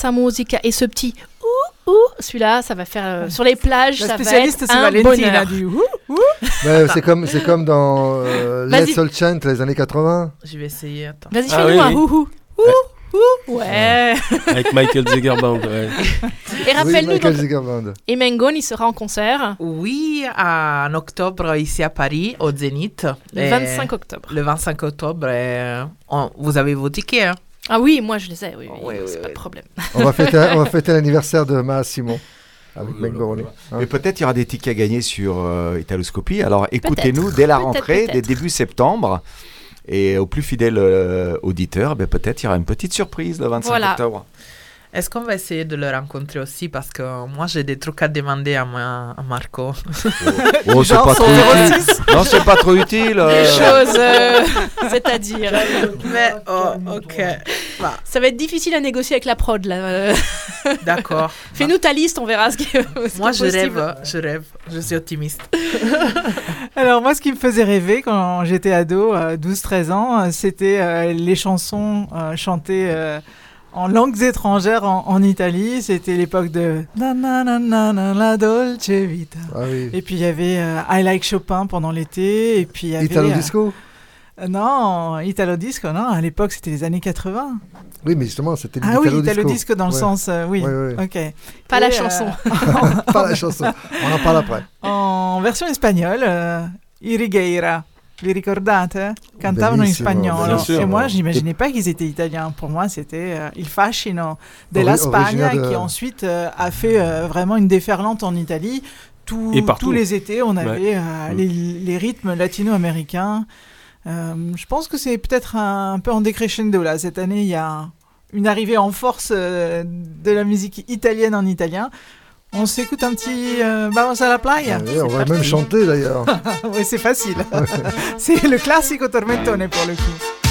Pazza Musica et ce petit ouh ouh, celui-là, ça va faire euh, sur les plages, La ça va spécialiste, être c'est un Valentine, bonheur. a dit ouh, ouh. Ouais, c'est comme, c'est comme dans euh, Vas-y. Let's All Chant, les années 80. Je vais essayer, attends. Vas-y, Ah fais-nous oui, un oui. ouh ouh ouh ouh. Ouais. Avec Michael Zegerband, ouais. Et rappelle-nous, Michael donc, Zegerband. Emengon, il sera en concert. Oui, en octobre, ici à Paris, au Zénith. Le Et 25 octobre. Le 25 octobre. et on- vous avez vos tickets, hein Ah oui, moi je les ai, oui, oui, c'est pas de problème. On va fêter, on va fêter l'anniversaire de Ma Simon avec Meg Boroni. Hein. Mais peut-être il y aura des tickets à gagner sur euh, Italoscopie. Alors écoutez-nous dès la peut-être, rentrée, dès début septembre. Et aux plus fidèles euh, auditeurs, ben, peut-être il y aura une petite surprise le 25 Voilà. octobre. Est-ce qu'on va essayer de le rencontrer aussi? Parce que moi, j'ai des trucs à demander à, ma- à Marco. Oh, c'est pas trop utile. Non, c'est pas trop utile. Des euh. choses, euh, c'est-à-dire. Mais, oh, ok. Bah. Ça va être difficile à négocier avec la prod, là. euh. D'accord. Fais-nous ta liste, on verra ce qui est, ce qui Moi, est je possible. rêve, je rêve, je suis optimiste. Alors moi, ce qui me faisait rêver quand j'étais ado, euh, 12-13 ans, euh, c'était euh, les chansons euh, chantées euh, en langues étrangères en, en Italie. C'était l'époque de Na na na na na la dolce vita. Ah oui. Et puis il y avait euh, I Like Chopin pendant l'été. Et puis il y avait Italo euh, disco? Euh, Non, Italo disco. Non, à l'époque c'était les années 80. Oui, mais justement, c'était Ah oui, Italo disco. disco dans le Ouais. sens, euh, oui. Ouais, ouais. Ok. Pas la chanson. Pas la chanson. On en parle après. En version espagnole, euh, Vi ricordate? Cantavano in Bellissimo, spagnolo. bellissimo. Et moi, j'imaginais pas qu'ils étaient italiens. Pour moi, c'était euh, Il Fascino della Ori- Spagna, de- qui ensuite euh, a fait euh, vraiment une déferlante en Italie. Tout- Et tous les étés, on avait Ouais. euh, Mm. les, les rythmes latino-américains. Je pense que c'est peut-être un, peu en décrescendo là. Cette année, il y a une arrivée en force de la musique italienne en italien. On s'écoute un petit euh, Vamos a la playa. Ah on va parti. même chanter d'ailleurs. oui, c'est facile. c'est le classico tormentone pour le coup.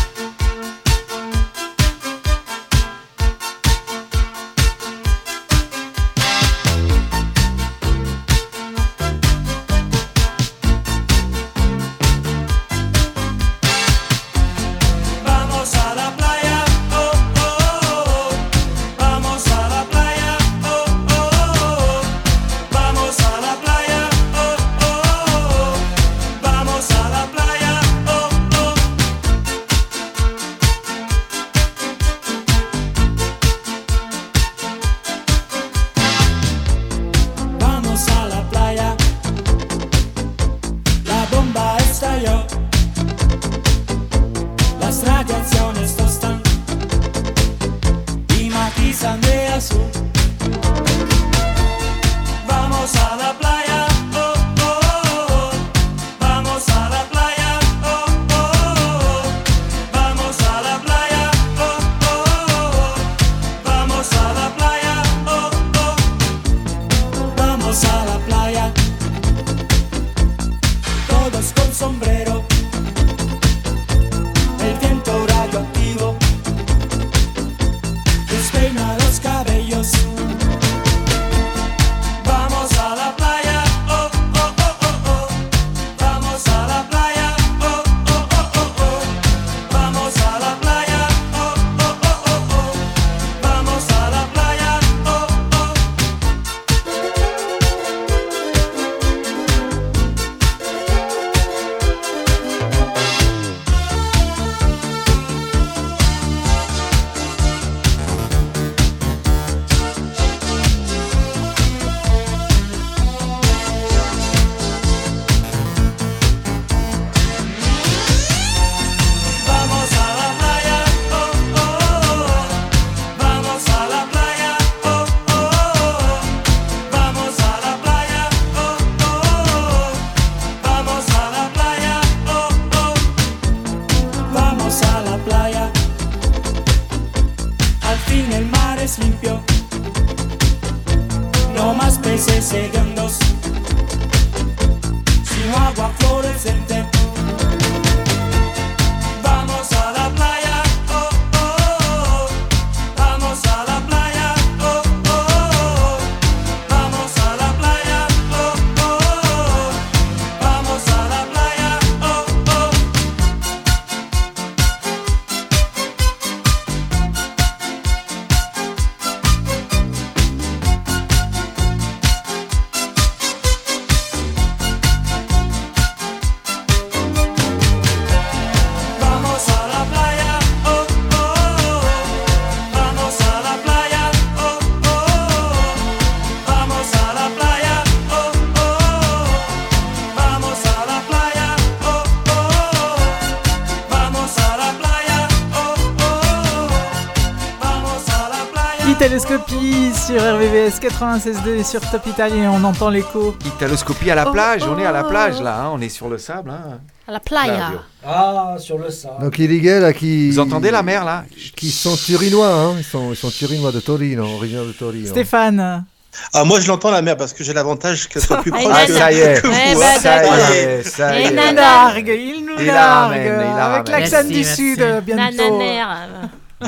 Italoscopie sur RVVS 96.2 et sur Top Italie, on entend l'écho. Italoscopie à la Oh, plage, on est à la oh. plage là, hein, on est sur le sable. hein. À la playa. Ah, sur le sable. Donc il y a là qui. Vous entendez la mer là Qui sont turinois, hein. Ils sont, ils sont turinois de Torino, originaires de Torino. Stéphane. Ah, moi, je l'entends la mer parce que j'ai l'avantage qu'elle soit plus Ah, proche il que, ça y est. que vous. Eh ben, Ça y est, ça y Il est. nous largue, il nous Il la largue. ramène, il la Avec ramène. l'accent du Merci, sud, bientôt. Nananère.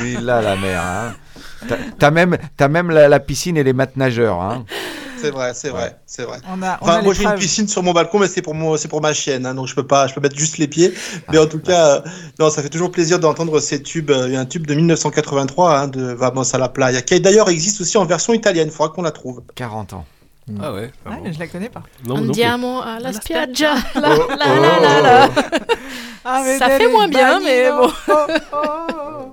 Il a la mer. Hein. T'as- même, t'as même la, la piscine et les maîtres nageurs. Hein. C'est vrai, c'est vrai, c'est vrai. On a, on Enfin, a moi j'ai une piscine sur mon balcon, mais c'est pour moi, c'est pour ma chienne, hein, donc je peux pas, je peux mettre juste les pieds. Mais en tout cas, euh, non, ça fait toujours plaisir d'entendre ces tubes. Euh, Il y a un tube de 1983 hein, de Vamos à la playa, qui d'ailleurs existe aussi en version italienne. Il faudra qu'on la trouve. 40 ans. Ah ouais. ah Ouais, bon. je la connais pas. Non, non plus. Andiamo alla spiaggia. La, Oh, la, la, la, la. Ah, Ça fait moins bien, mais bon.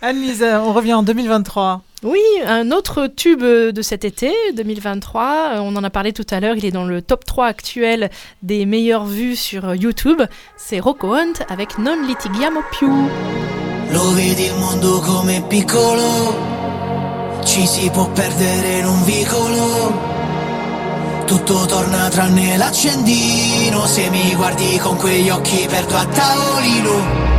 Anne-Lise, on revient en 2023. Oui, un autre tube de cet été, 2023. euh, On en a parlé tout à l'heure. Il est dans le top 3 actuel des meilleures vues sur YouTube. C'est Rocco Hunt avec Non litighiamo più. Lo vedi il mondo come piccolo, ci si può perdere in un vicolo. Tutto torna tranne l'accendino, se mi guardi con quegli occhi perdo a tavolino.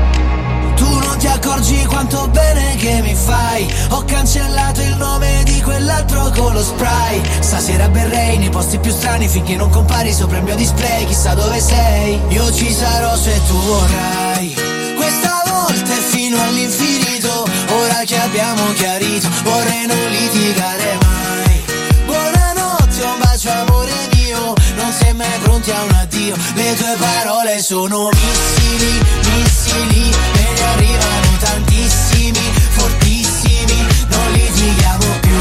Tu non ti accorgi quanto bene che mi fai. Ho cancellato il nome di quell'altro con lo spray. Stasera berrei nei posti più strani Finché non compari sopra il mio display. Chissà dove sei Io ci sarò se tu vorrai. Questa volta è fino all'infinito Ora che abbiamo chiarito Vorrei non litigare mai. Buonanotte, un bacio amore mio Non sei mai pronti a un addio Le tue parole sono missili, missili E ne arrivano tantissimi, fortissimi Non litighiamo più.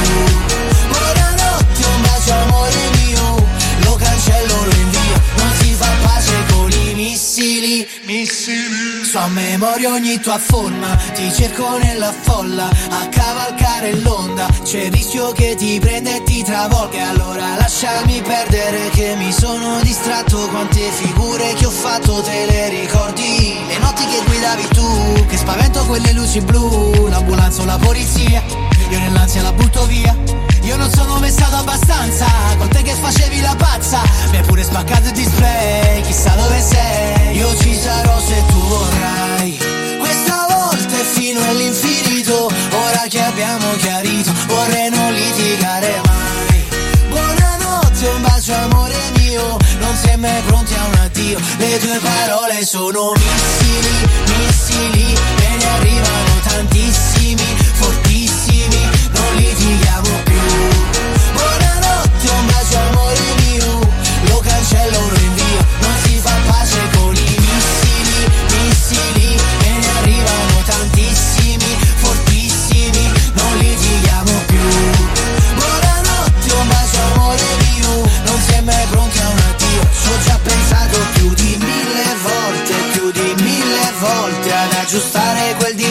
Buonanotte, un bacio amore mio Lo cancello, lo invio Non si fa pace con i missili, missili So a memoria ogni tua forma Ti cerco nella folla A cavalcare l'onda C'è il rischio che ti prenda e ti travolga Allora lasciami perdere che mi sono distratto Quante figure che ho fatto te le ricordi? Le notti che guidavi tu Che spavento quelle luci blu L'ambulanza o la polizia Io nell'ansia la butto via. Io non sono mai stato abbastanza. Con te che facevi la pazza. Mi hai pure spaccato il display. Chissà dove sei. Io ci sarò se tu vorrai. Questa volta è fino all'infinito. Ora che abbiamo chiarito Vorrei non litigare mai. Buonanotte, un bacio amore mio. Non sei mai pronti a un addio. Le tue parole sono missili, missili. E ne arrivano tantissimi, fortissimi Non litighiamo più. Buonanotte, un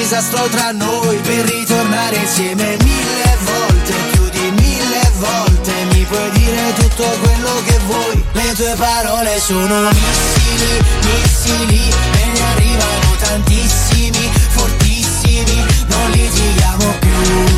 disastro tra noi Per ritornare insieme mille volte Più di mille volte Mi puoi dire tutto quello che vuoi Le tue parole sono missili, missili E ne arrivano tantissimi, fortissimi Non litighiamo più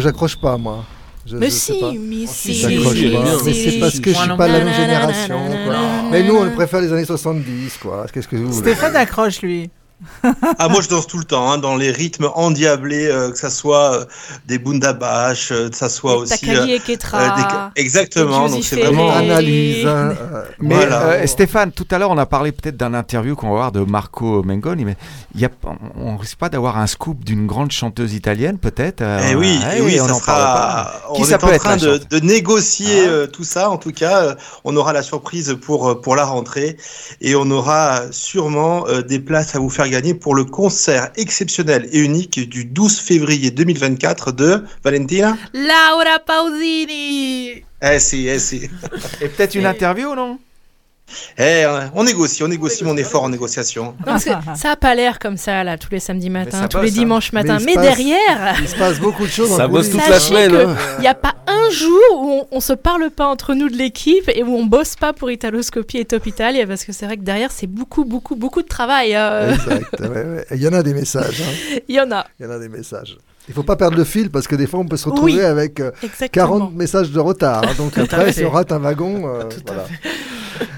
J'accroche pas, moi. Je- Mais je sais si, pas. mais si. J'accroche Si, pas. Mais c'est parce que je suis pas de la même génération. quoi. Mais nous, on préfère les années 70, quoi. Qu'est-ce que vous voulez? Stéphane accroche, lui. Ah, moi je danse tout le temps, hein, dans les rythmes endiablés, euh, que ça soit euh, des bundabash, euh, que ça soit Des aussi. Takagi et Ketra, des- Exactement, donc c'est vraiment. Analyse. hein, euh, Mais Voilà. euh, Stéphane, tout à l'heure, on a parlé peut-être d'un interview qu'on va voir de Marco Mengoni, mais il y a, on ne risque pas d'avoir un scoop d'une grande chanteuse italienne, peut-être euh, Eh oui, eh oui, on ça en parle sera. pas. On est en être train de, négocier euh, tout ça. En tout cas, euh, on aura la surprise pour euh, pour la rentrée et on aura sûrement euh, des places à vous faire gagner pour le concert exceptionnel et unique du 12 février 2024 de Valentina. Laura Pausini Eh si, eh si. Et peut-être une interview, non? Eh, on négocie, on négocie mon effort en négociation. Non, parce que ça a pas l'air comme ça là tous les samedis matins, tous les hein. dimanches matins. Mais, derrière, Il se passe beaucoup de choses. Ça bosse toute la semaine, hein. il n'y a pas un jour où on, on se parle pas entre nous de l'équipe et où on bosse pas pour Italoscopie et Top Italia parce que c'est vrai que derrière c'est beaucoup beaucoup beaucoup de travail. euh. Exact, ouais, ouais. Et Il y en a des messages. hein. Il y en a. Il y en a des messages. Il faut pas perdre le fil parce que des fois on peut se retrouver Oui, avec euh, exactement. 40 messages de retard. hein. Donc après, si on rate un wagon, euh, voilà.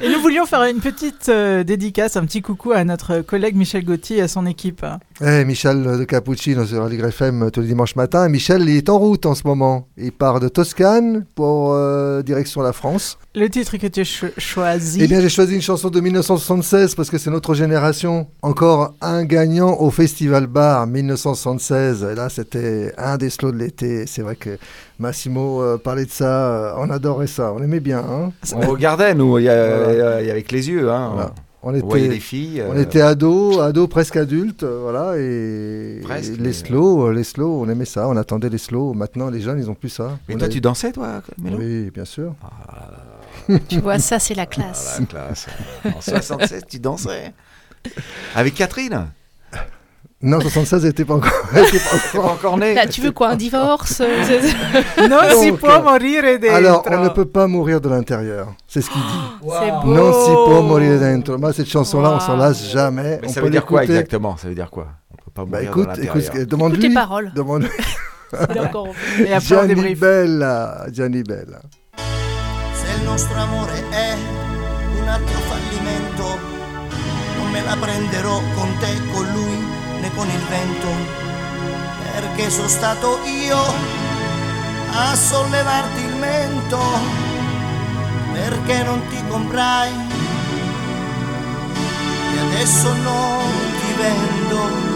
Et nous voulions faire une petite euh, dédicace, un petit coucou à notre collègue Michel Gauthier et à son équipe. Eh, Michel de Cappuccino sur Aligre FM tous les dimanches matins. Michel, il est en route en ce moment. Il part de Toscane pour euh, direction la France. Le titre que tu as cho- choisi. Eh bien, j'ai choisi une chanson de 1976 parce que c'est notre génération. Encore un gagnant au Festival Bar 1976. Et là, c'était un des slows de l'été. C'est vrai que Massimo euh, parlait de ça. euh, on adorait ça. On aimait bien. hein. On regardait, nous, il y a- y a avec les yeux. Hein. Voilà. On était, des filles. on euh, était ados, ados presque adultes, euh, voilà, et, Presque, et les slows, euh, les slows, on aimait ça, on attendait les slows. Maintenant, les jeunes, ils ont plus ça. Mais On toi, a- tu dansais, toi, Mélo Oui, bien sûr. Tu vois, ça c'est la classe. Ah, la classe. En 76, tu dansais? Avec Catherine? Non, 76, elle était pas encore, elle était pas T'es pas encore. encore né Là, tu veux quoi, un divorce euh, c'est- Non si può euh, morire dentro. Alors, on ne peut pas mourir de l'intérieur. C'est ce qu'il dit. C'est beau. Non si può morire dentro. Moi, cette chanson-là, on s'en lasse jamais. Mais on ça peut veut dire quoi exactement? Ça veut dire quoi? On peut pas Bah mourir écoute, de écoute, l'intérieur. demande-lui. Écoute les paroles. Demande Il est encore au Et après, on Gianni débrief. Bella, Gianni Bella. Se il nostro amore è un altro fallimento, non me la prenderò con te, con lui, né con il vento, perché sono stato io a sollevarti il mento, perché non ti comprai e adesso non ti vendo.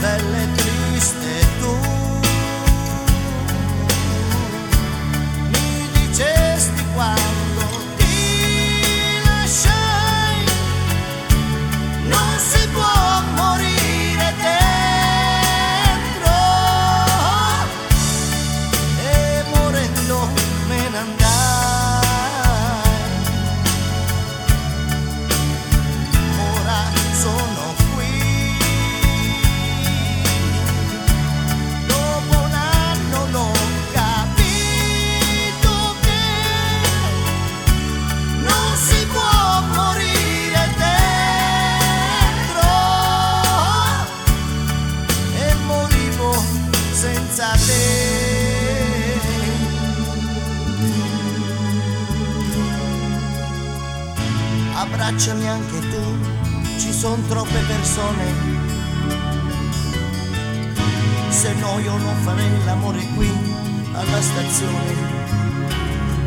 bella e triste tu abbracciami anche tu ci sono troppe persone se no io non farei l'amore qui alla stazione,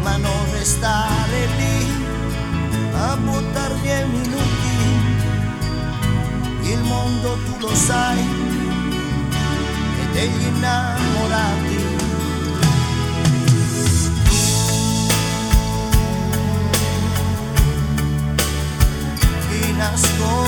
ma non restare lì a buttar via i minuti. Il mondo tu lo sai, è degli innamorati. Ti nascondi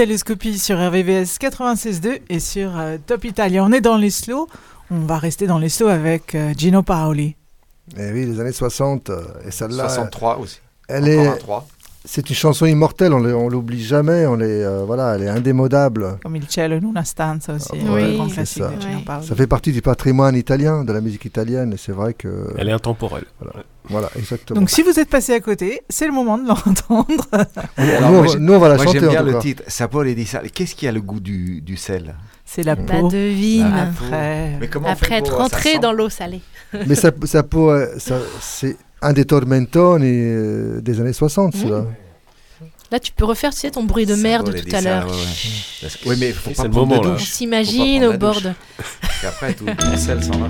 Italoscopie sur RVVS 96.2 et sur euh, Top Italia. On est dans les slows. On va rester dans les slows avec euh, Gino Paoli. Eh oui, les années 60. euh, et celle-là. 63 aussi. Elle est. un 3. C'est une chanson immortelle, on l'oublie jamais, on est, euh, voilà, elle est indémodable. Comme il cielo in una stanza aussi. Ouais, un grand c'est ça. Ça fait partie du patrimoine italien, de la musique italienne, et c'est vrai que. Elle est intemporelle. Voilà, Voilà, exactement. Donc si vous êtes passé à côté, c'est le moment de l'entendre. Nous, nous, on va la moi, chanter, J'aime en bien tout le cas. titre, Sapore di sale. Qu'est-ce qui a le goût du, du sel? C'est la peau. devine. La peau. Après. Mais comment Après être ça rentré dans l'eau salée. Mais ça, ça pourrait- ça- c'est un des tormentoni euh, des années 60, cela. Là, tu peux refaire, tu sais, ton bruit de merde Sapore tout à l'heure. ouais. Oui, mais faut C'est pas le prendre moment, de là. On s'imagine au bord de... Et après, tout le sel s'en va.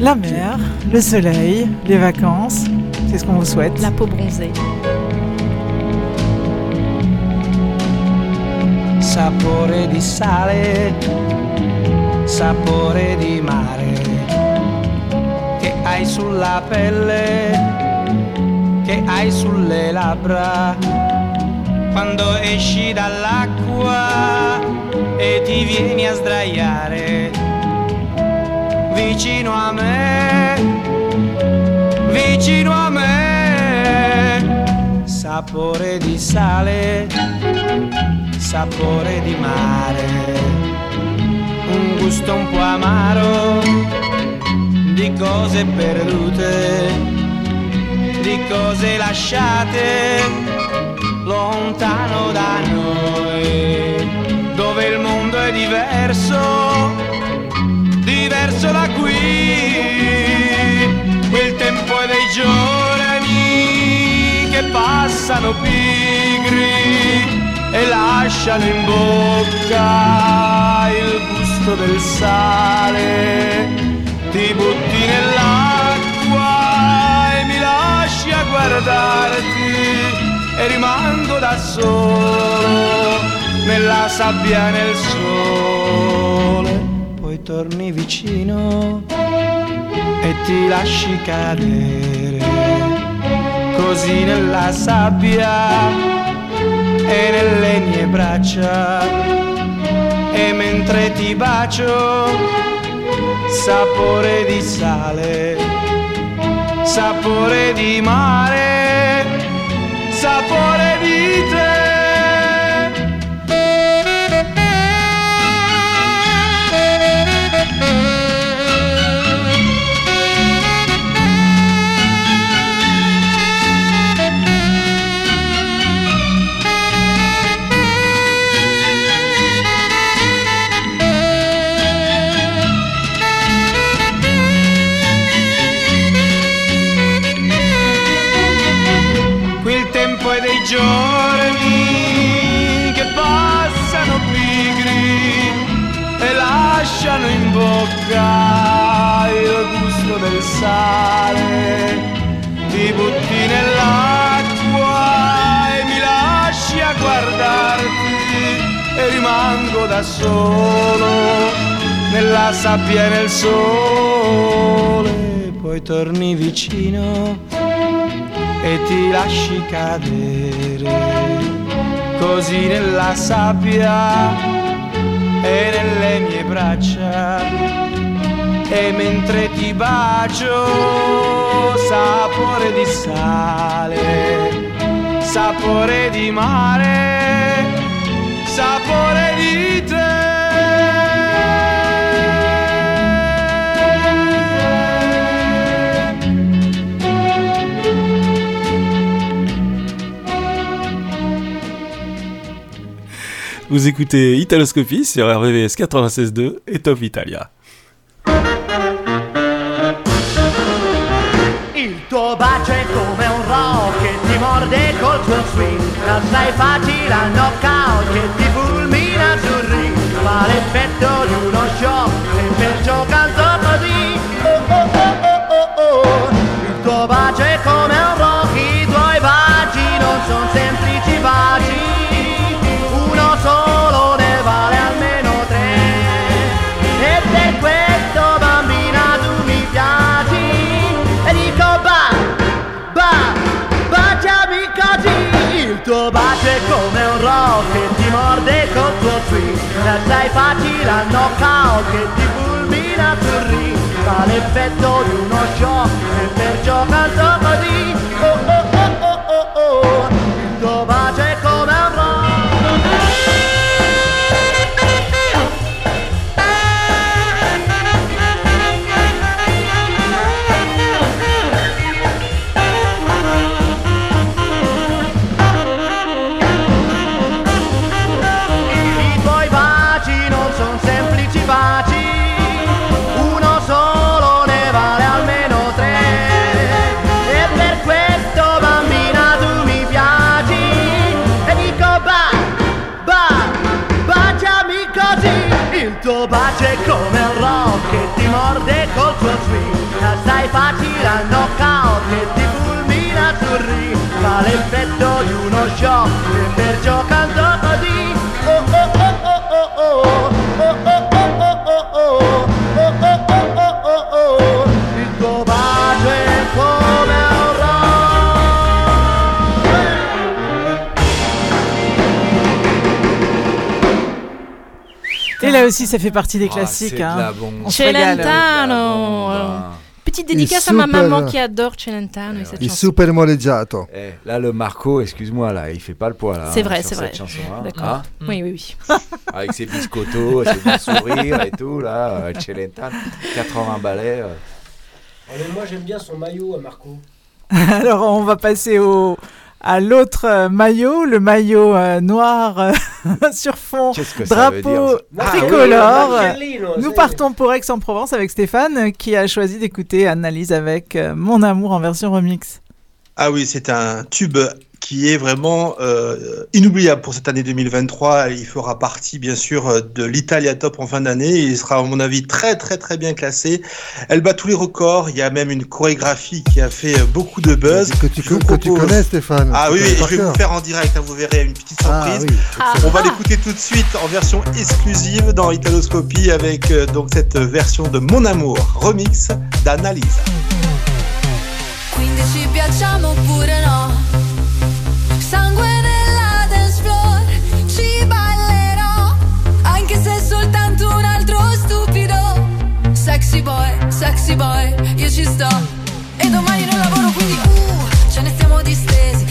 La mer, le soleil, les vacances. C'est ce qu'on vous souhaite. La peau bronzée. sapore di sale, sapore di mare, che hai sulla pelle, che hai sulle labbra, quando esci dall'acqua e ti vieni a sdraiare vicino a me, vicino a me, sapore di sale sapore di mare, un gusto un po' amaro di cose perdute, di cose lasciate lontano da noi, dove il mondo è diverso, da qui, quel tempo è dei giorni che passano pigri e lasciano in bocca il gusto del sale. Ti butti nell'acqua e mi lasci a guardarti e rimango da solo nella sabbia nel sole. Torni vicino e ti lasci cadere così nella sabbia e nelle mie braccia. E mentre ti bacio sapore di sale sapore di mare sapore di te sale. Ti butti nell'acqua e mi lasci a guardarti e rimango da solo nella sabbia e nel sole. Poi torni vicino e ti lasci cadere così nella sabbia e nelle mie braccia e mentre ti bacio sapore di sale sapore di mare sapore di Vous écoutez Italoscopie sur RVVS 96.2 et Top Italia. Col tuo swing La sai facile al knockout che ti fulmina sul ring. Fa l'effetto di uno shock e perciò morde col tuo swing E sei facile al knockout che ti fulmina sul ring Fa l'effetto di uno shock e perciò canto così oh oh l'effetto di uno shock e perciò canto così. Oh oh oh oh oh oh oh oh oh oh oh oh oh oh oh oh oh oh Et là aussi, ça fait partie des Ah, classiques. c'est de hein. la bombe. On se régale. Petite dédicace à Il ma maman qui adore Celentano et cette Il chanson. super moleggiato. Eh, là, le Marco, excuse-moi, là, il fait pas le poids, là. C'est hein, vrai, sur c'est cette vrai. chanson, hein. D'accord. Hein Oui, oui, oui. Avec ses biscottos, ses bons sourires et tout, là, euh, Celentano, 80 balais. euh. Moi j'aime bien son maillot à Marco. Alors, on va passer au, à l'autre euh, maillot, le maillot euh, noir euh, sur fond drapeau tricolore. Ah, oui, Nous partons pour Aix-en-Provence avec Stéphane qui a choisi d'écouter Analyse avec euh, Mon amour en version remix. Ah oui, c'est un tube qui est vraiment euh, inoubliable pour cette année 2023. Il fera partie, bien sûr, euh, de l'Italia Top en fin d'année. Il sera, à mon avis, très, très, très bien classé. Elle bat tous les records. Il y a même une chorégraphie qui a fait euh, beaucoup de buzz. Que tu, Je vous que tu propose- connais, Stéphane. Ah oui, je vais vous faire en direct. hein, vous verrez une petite Ah surprise. oui. On va l'écouter tout de suite en version exclusive dans Italoscopie avec euh, donc cette version de Mon Amour remix d'Annalisa. Quindi ci piacciamo oppure no? Sexy boy, sexy boy, io ci sto. E domani non lavoro quindi uh, ce ne stiamo distesi.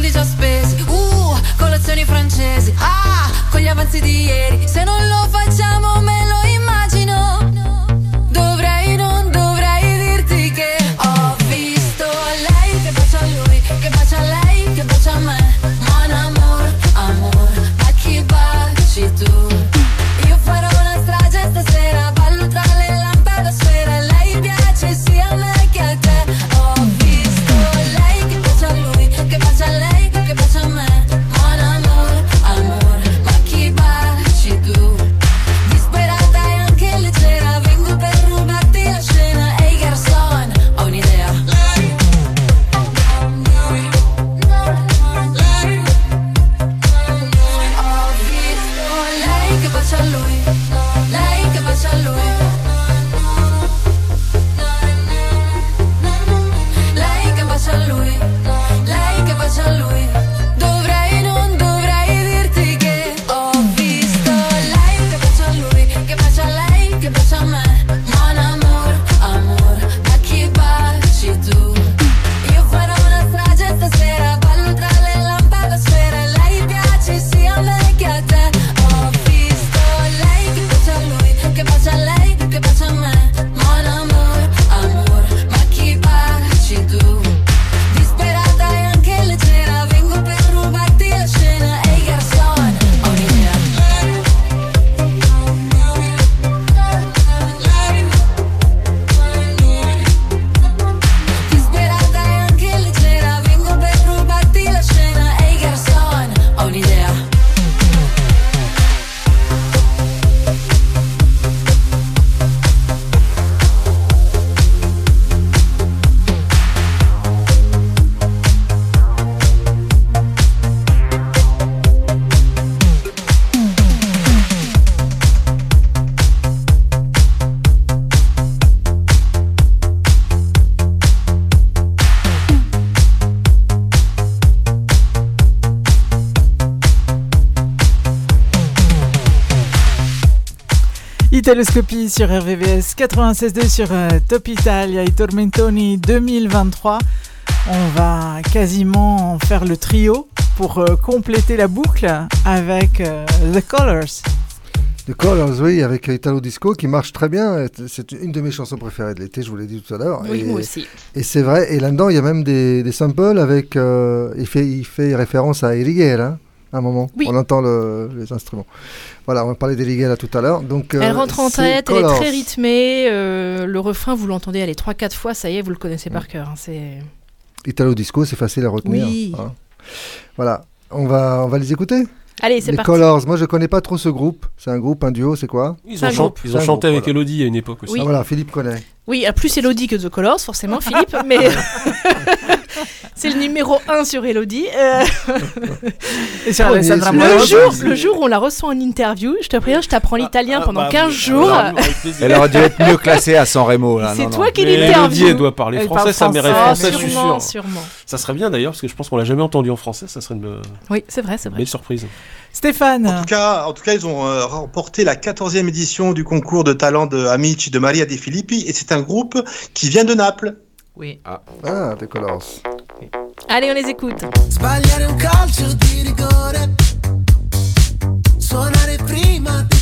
Soldi già spesi. Uh, colazioni francesi. Ah, con gli avanzi di ieri. Se non lo facciamo me lo Italoscopie sur RVVS 96.2 sur euh, Top Italia et Tormentoni 2023. On va quasiment faire le trio pour euh, compléter la boucle avec euh, The Colors. The Colors, oui, avec Italo Disco qui marche très bien. C'est une de mes chansons préférées de l'été, je vous l'ai dit tout à l'heure. Oui, et, moi aussi. Et c'est vrai, et là-dedans, il y a même des, des samples avec. euh, il, fait, il fait référence à Eriguel, hein, à un moment. Oui. On entend le- les instruments. Voilà, on va parler d'Eriguel tout à l'heure. Donc, euh, Elle rentre en tête, elle est très rythmée. euh, le refrain, vous l'entendez aller 3-4 fois, ça y est, vous le connaissez par cœur. hein, c'est... Italo Disco, c'est facile à retenir. Oui. hein. Voilà, on va, on va les écouter Allez, c'est les parti. Colors, moi je connais pas trop ce groupe. C'est un groupe, un duo, c'est quoi? Ils ont, chan- ils ont chanté avec Elodie à une époque aussi. Oui. Ah, voilà, Philippe connaît. Oui, il y a plus Elodie que The Colors, forcément, Philippe, mais c'est le numéro 1 sur Elodie. euh. Et sur Alessandra le, jour, le jour où on la reçoit en interview, je te préviens, je t'apprends l'italien ah, pendant bah, 15 bah, jours. alors, avec plaisir. Elle aurait dû être mieux classée à San Remo. C'est non, toi non. qui l'interview. Elodie, elle doit parler Elle français, ça mérite français. je suis sûr. sûrement. Ça serait bien d'ailleurs, parce que je pense qu'on l'a jamais entendu en français, ça serait une euh, Oui, c'est vrai, c'est vrai. belle surprise. Stéphane. En tout cas, en tout cas ils ont euh, remporté la 14e édition du concours de talent de Amici de Maria De Filippi et c'est un groupe qui vient de Naples. Oui. Ah, The Colors. Allez, on les écoute. Sbagliare un calcio di rigore Suonare prima di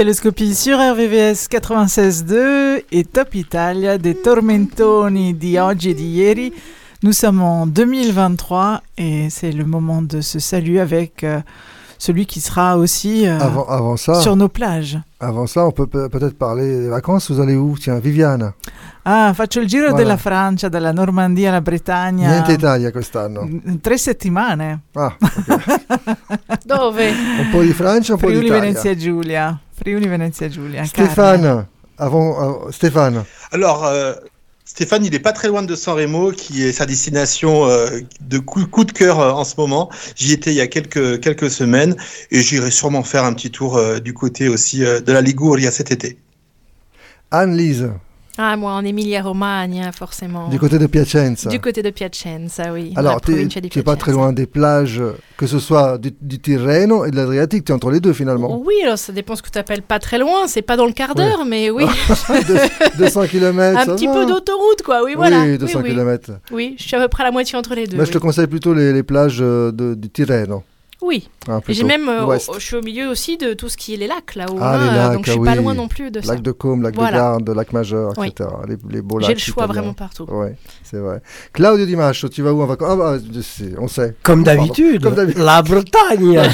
Italoscopie sur RVVS 96.2 et Top Italia des Tormentoni di oggi e di ieri. Nous sommes en 2023 et c'est le moment de se saluer avec euh, celui qui sera aussi euh, Avant, avant ça, sur nos plages. Avant ça, on peut peut- peut-être parler des vacances. Vous allez où Tiens, Viviane. Ah, faccio il giro Voilà. della Francia, dalla Normandia alla Bretagna. Niente Italia quest'anno. In Tre settimane. Ah, Dove? un po' di Francia, un po' Friuli d'Italia. Venezia Giulia. Friuli Venezia Giulia. Avant, euh, Stéphane. Alors, euh, Stéphane, il est pas très loin de San Remo, qui est sa destination euh, de coup, de cœur euh, en ce moment. J'y étais il y a quelques, semaines et j'irai sûrement faire un petit tour euh, du côté aussi de la Liguria cet été. Anne-Lise, Ah, moi, en Emilia-Romagna, forcément. du côté de Piacenza. Du côté de Piacenza, oui. Alors, tu n'es pas très loin des plages, que ce soit du, du Tirreno et de l'Adriatique, tu es entre les deux finalement. Oui, alors ça dépend ce que tu appelles pas très loin. C'est pas dans le quart d'heure, mais oui. Deux- 200 km. Un petit peu d'autoroute, quoi. Oui, voilà. Oui, 200 oui, oui. km. Oui, je suis à peu près à la moitié entre les deux. Mais je te conseille plutôt les, les plages euh, de, du Tirreno. Oui. Ah, j'ai même, euh, je suis au milieu aussi de tout ce qui est les lacs là-haut. Ah, hein, lacs, donc je suis ah pas oui. loin non plus de ça. Lac de Côme, lac Voilà. de Garde, lac Majeur, Oui. etc. Les, les beaux J'ai lacs. le choix italiens. vraiment partout. Ouais, c'est vrai. Claudio Dimacho, tu vas où en vacances? Ah, bah, on sait. Comme d'habitude, la Bretagne.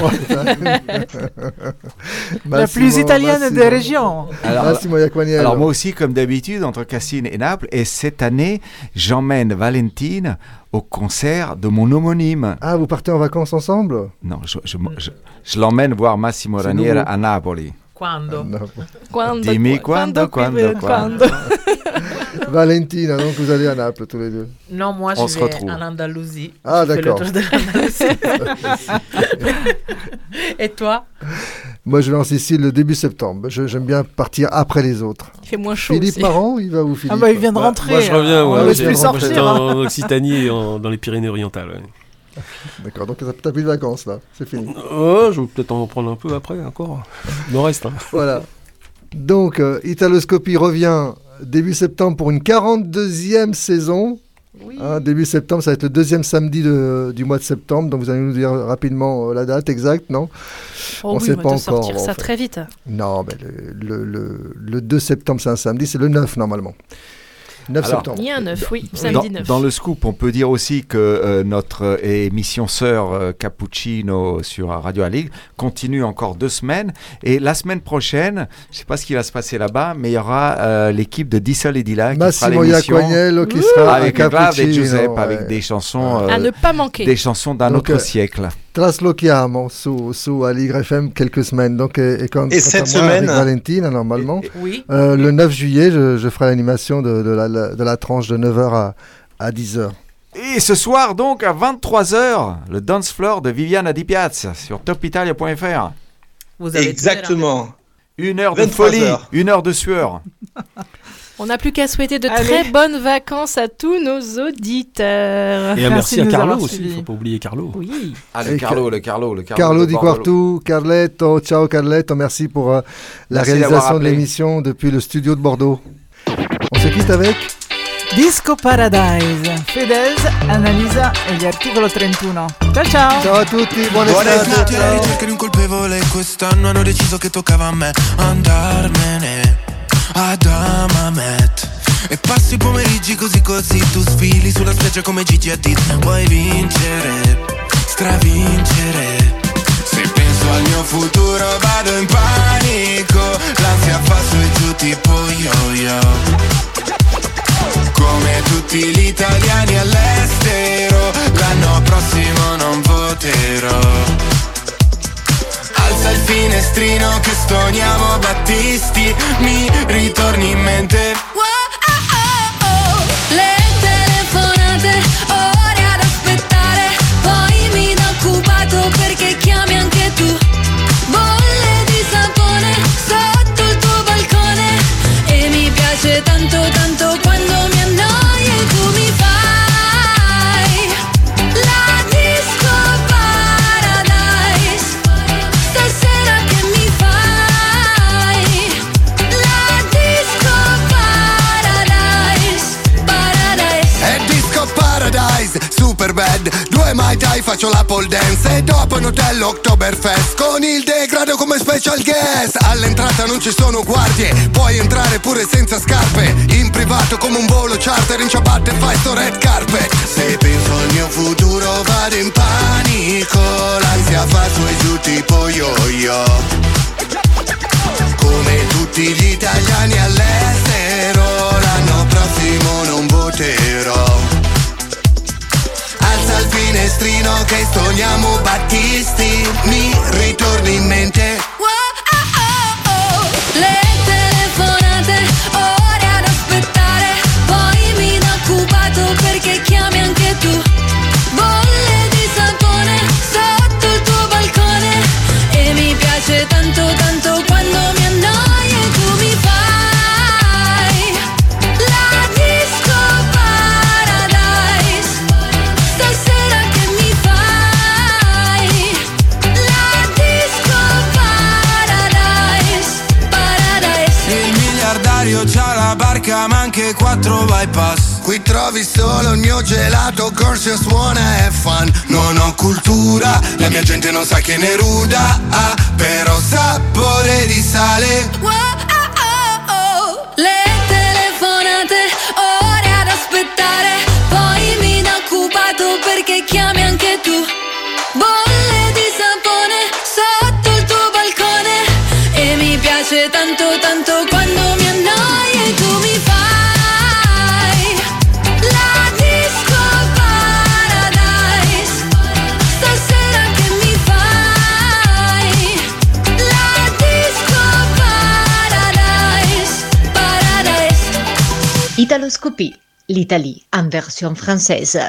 La plus italienne des régions. Iacquaniello. alors moi aussi, comme d'habitude, entre Cassine et Naples. Et cette année, j'emmène Valentine au concert de mon homonyme. Ah, vous partez en vacances ensemble? Non, je, je, je- je l'emmène voir Massimo Raniera à Napoli. Quando? Quando, Dimmi quando, quando, quando, quando. Valentina, donc vous allez à Naples tous les deux. Non, moi On je se vais retrouve. en Andalousie. Ah, Je d'accord. Et toi? Moi, je vais en Sicile le début septembre. Je- J'aime bien partir après les autres. Il fait moins chaud. Philippe aussi. Marant, il va où Philippe Ah bah il vient de rentrer. Moi, je reviens. on ouais, ne laisse j'ai- plus moi, J'étais sortir. en Occitanie et en- dans les Pyrénées-Orientales. ouais. D'accord, donc t'as plus de vacances là, c'est fini. Oh, je vais peut-être en prendre un peu après encore. Il en reste. hein. Voilà. Donc, euh, Italoscopie revient début septembre pour une 42e saison. Hein, début septembre, ça va être le deuxième samedi de- du mois de septembre. Donc, vous allez nous dire rapidement euh, la date exacte, non? Oh On oui, sait on va pas encore, sortir en ça fait. très vite. Non, mais le, le- le- le 2 septembre, c'est un samedi. C'est le 9 normalement. 9 Alors, septembre. Il y a un 9, oui, Dans, samedi 9. dans le scoop, on peut dire aussi que euh, notre euh, émission sœur euh, Cappuccino sur Radio Alig continue encore deux semaines. Et la semaine prochaine, je ne sais pas ce qui va se passer là-bas, mais il y aura euh, l'équipe de Dissol et Dilla qui fera l'émission qui sera avec Vlad et Giuseppe, ouais. avec des chansons, euh, À ne pas manquer. des chansons d'un Donc, autre euh, siècle. Traslochiamo su, su Aligre FM quelques semaines. Donc, et, et quand, Et cette semaine- avec Valentine, normalement. Oui. Euh, le 9 juillet, je, je ferai l'animation de, de la, de la tranche de 9h à, à 10h. Et ce soir, donc, à 23h, le dance floor de Viviana Di Piazza sur topitalia.fr. Vous avez Exactement. Une heure de 23 folie, heures. une heure de sueur. On n'a plus qu'à souhaiter de Allez. très bonnes vacances à tous nos auditeurs. Et un merci, à Carlo aussi. suivis. Faut pas oublier Carlo. Oui. Ah, Et le Carlo, le Carlo, le Carlo. Carlo Di. Quartu, Carletto, ciao Carletto, merci pour euh, la Merci réalisation de l'émission depuis le studio de Bordeaux. On se quitte avec Disco Paradise, Fedez, Annalisa e gli articolo 31. Ciao ciao! Ciao a tutti, buona Tutti estate. alla ricerca di un colpevole Quest'anno hanno deciso che toccava a me Andarmene ad Amamet E passi i pomeriggi così così. Tu sfili sulla spiaggia come Gigi Hadid. Vuoi vincere, stravincere. Se penso al mio futuro vado in panico. L'ansia fa su e giù tipo yo-yo. Come tutti gli italiani all'estero, l'anno prossimo non voterò. Alza il finestrino che stoniamo Battisti, mi ritorni in mente. Mai Tai faccio la pole dance. E dopo in hotel Oktoberfest Con il degrado come special guest. All'entrata non ci sono guardie Puoi entrare pure senza scarpe. In privato come un volo charter In ciabatte fai sto red carpet. Se penso al mio futuro vado in panico. L'ansia fa su e giù tipo yo-yo. Come tutti gli italiani all'estero L'anno prossimo finestrino che stogliamo Battisti, mi ritorni in mente 4 bypass. Qui trovi solo il mio gelato, Corsia suona e fan. Non ho cultura, la mia gente non sa che ne ruda ah, Però sapore di sale. Wow, oh, oh, oh. Le telefonate, ore ad aspettare. Poi mi inoccupato perché chiami anche tu. Boh Italoscopie, l'Italie en version française.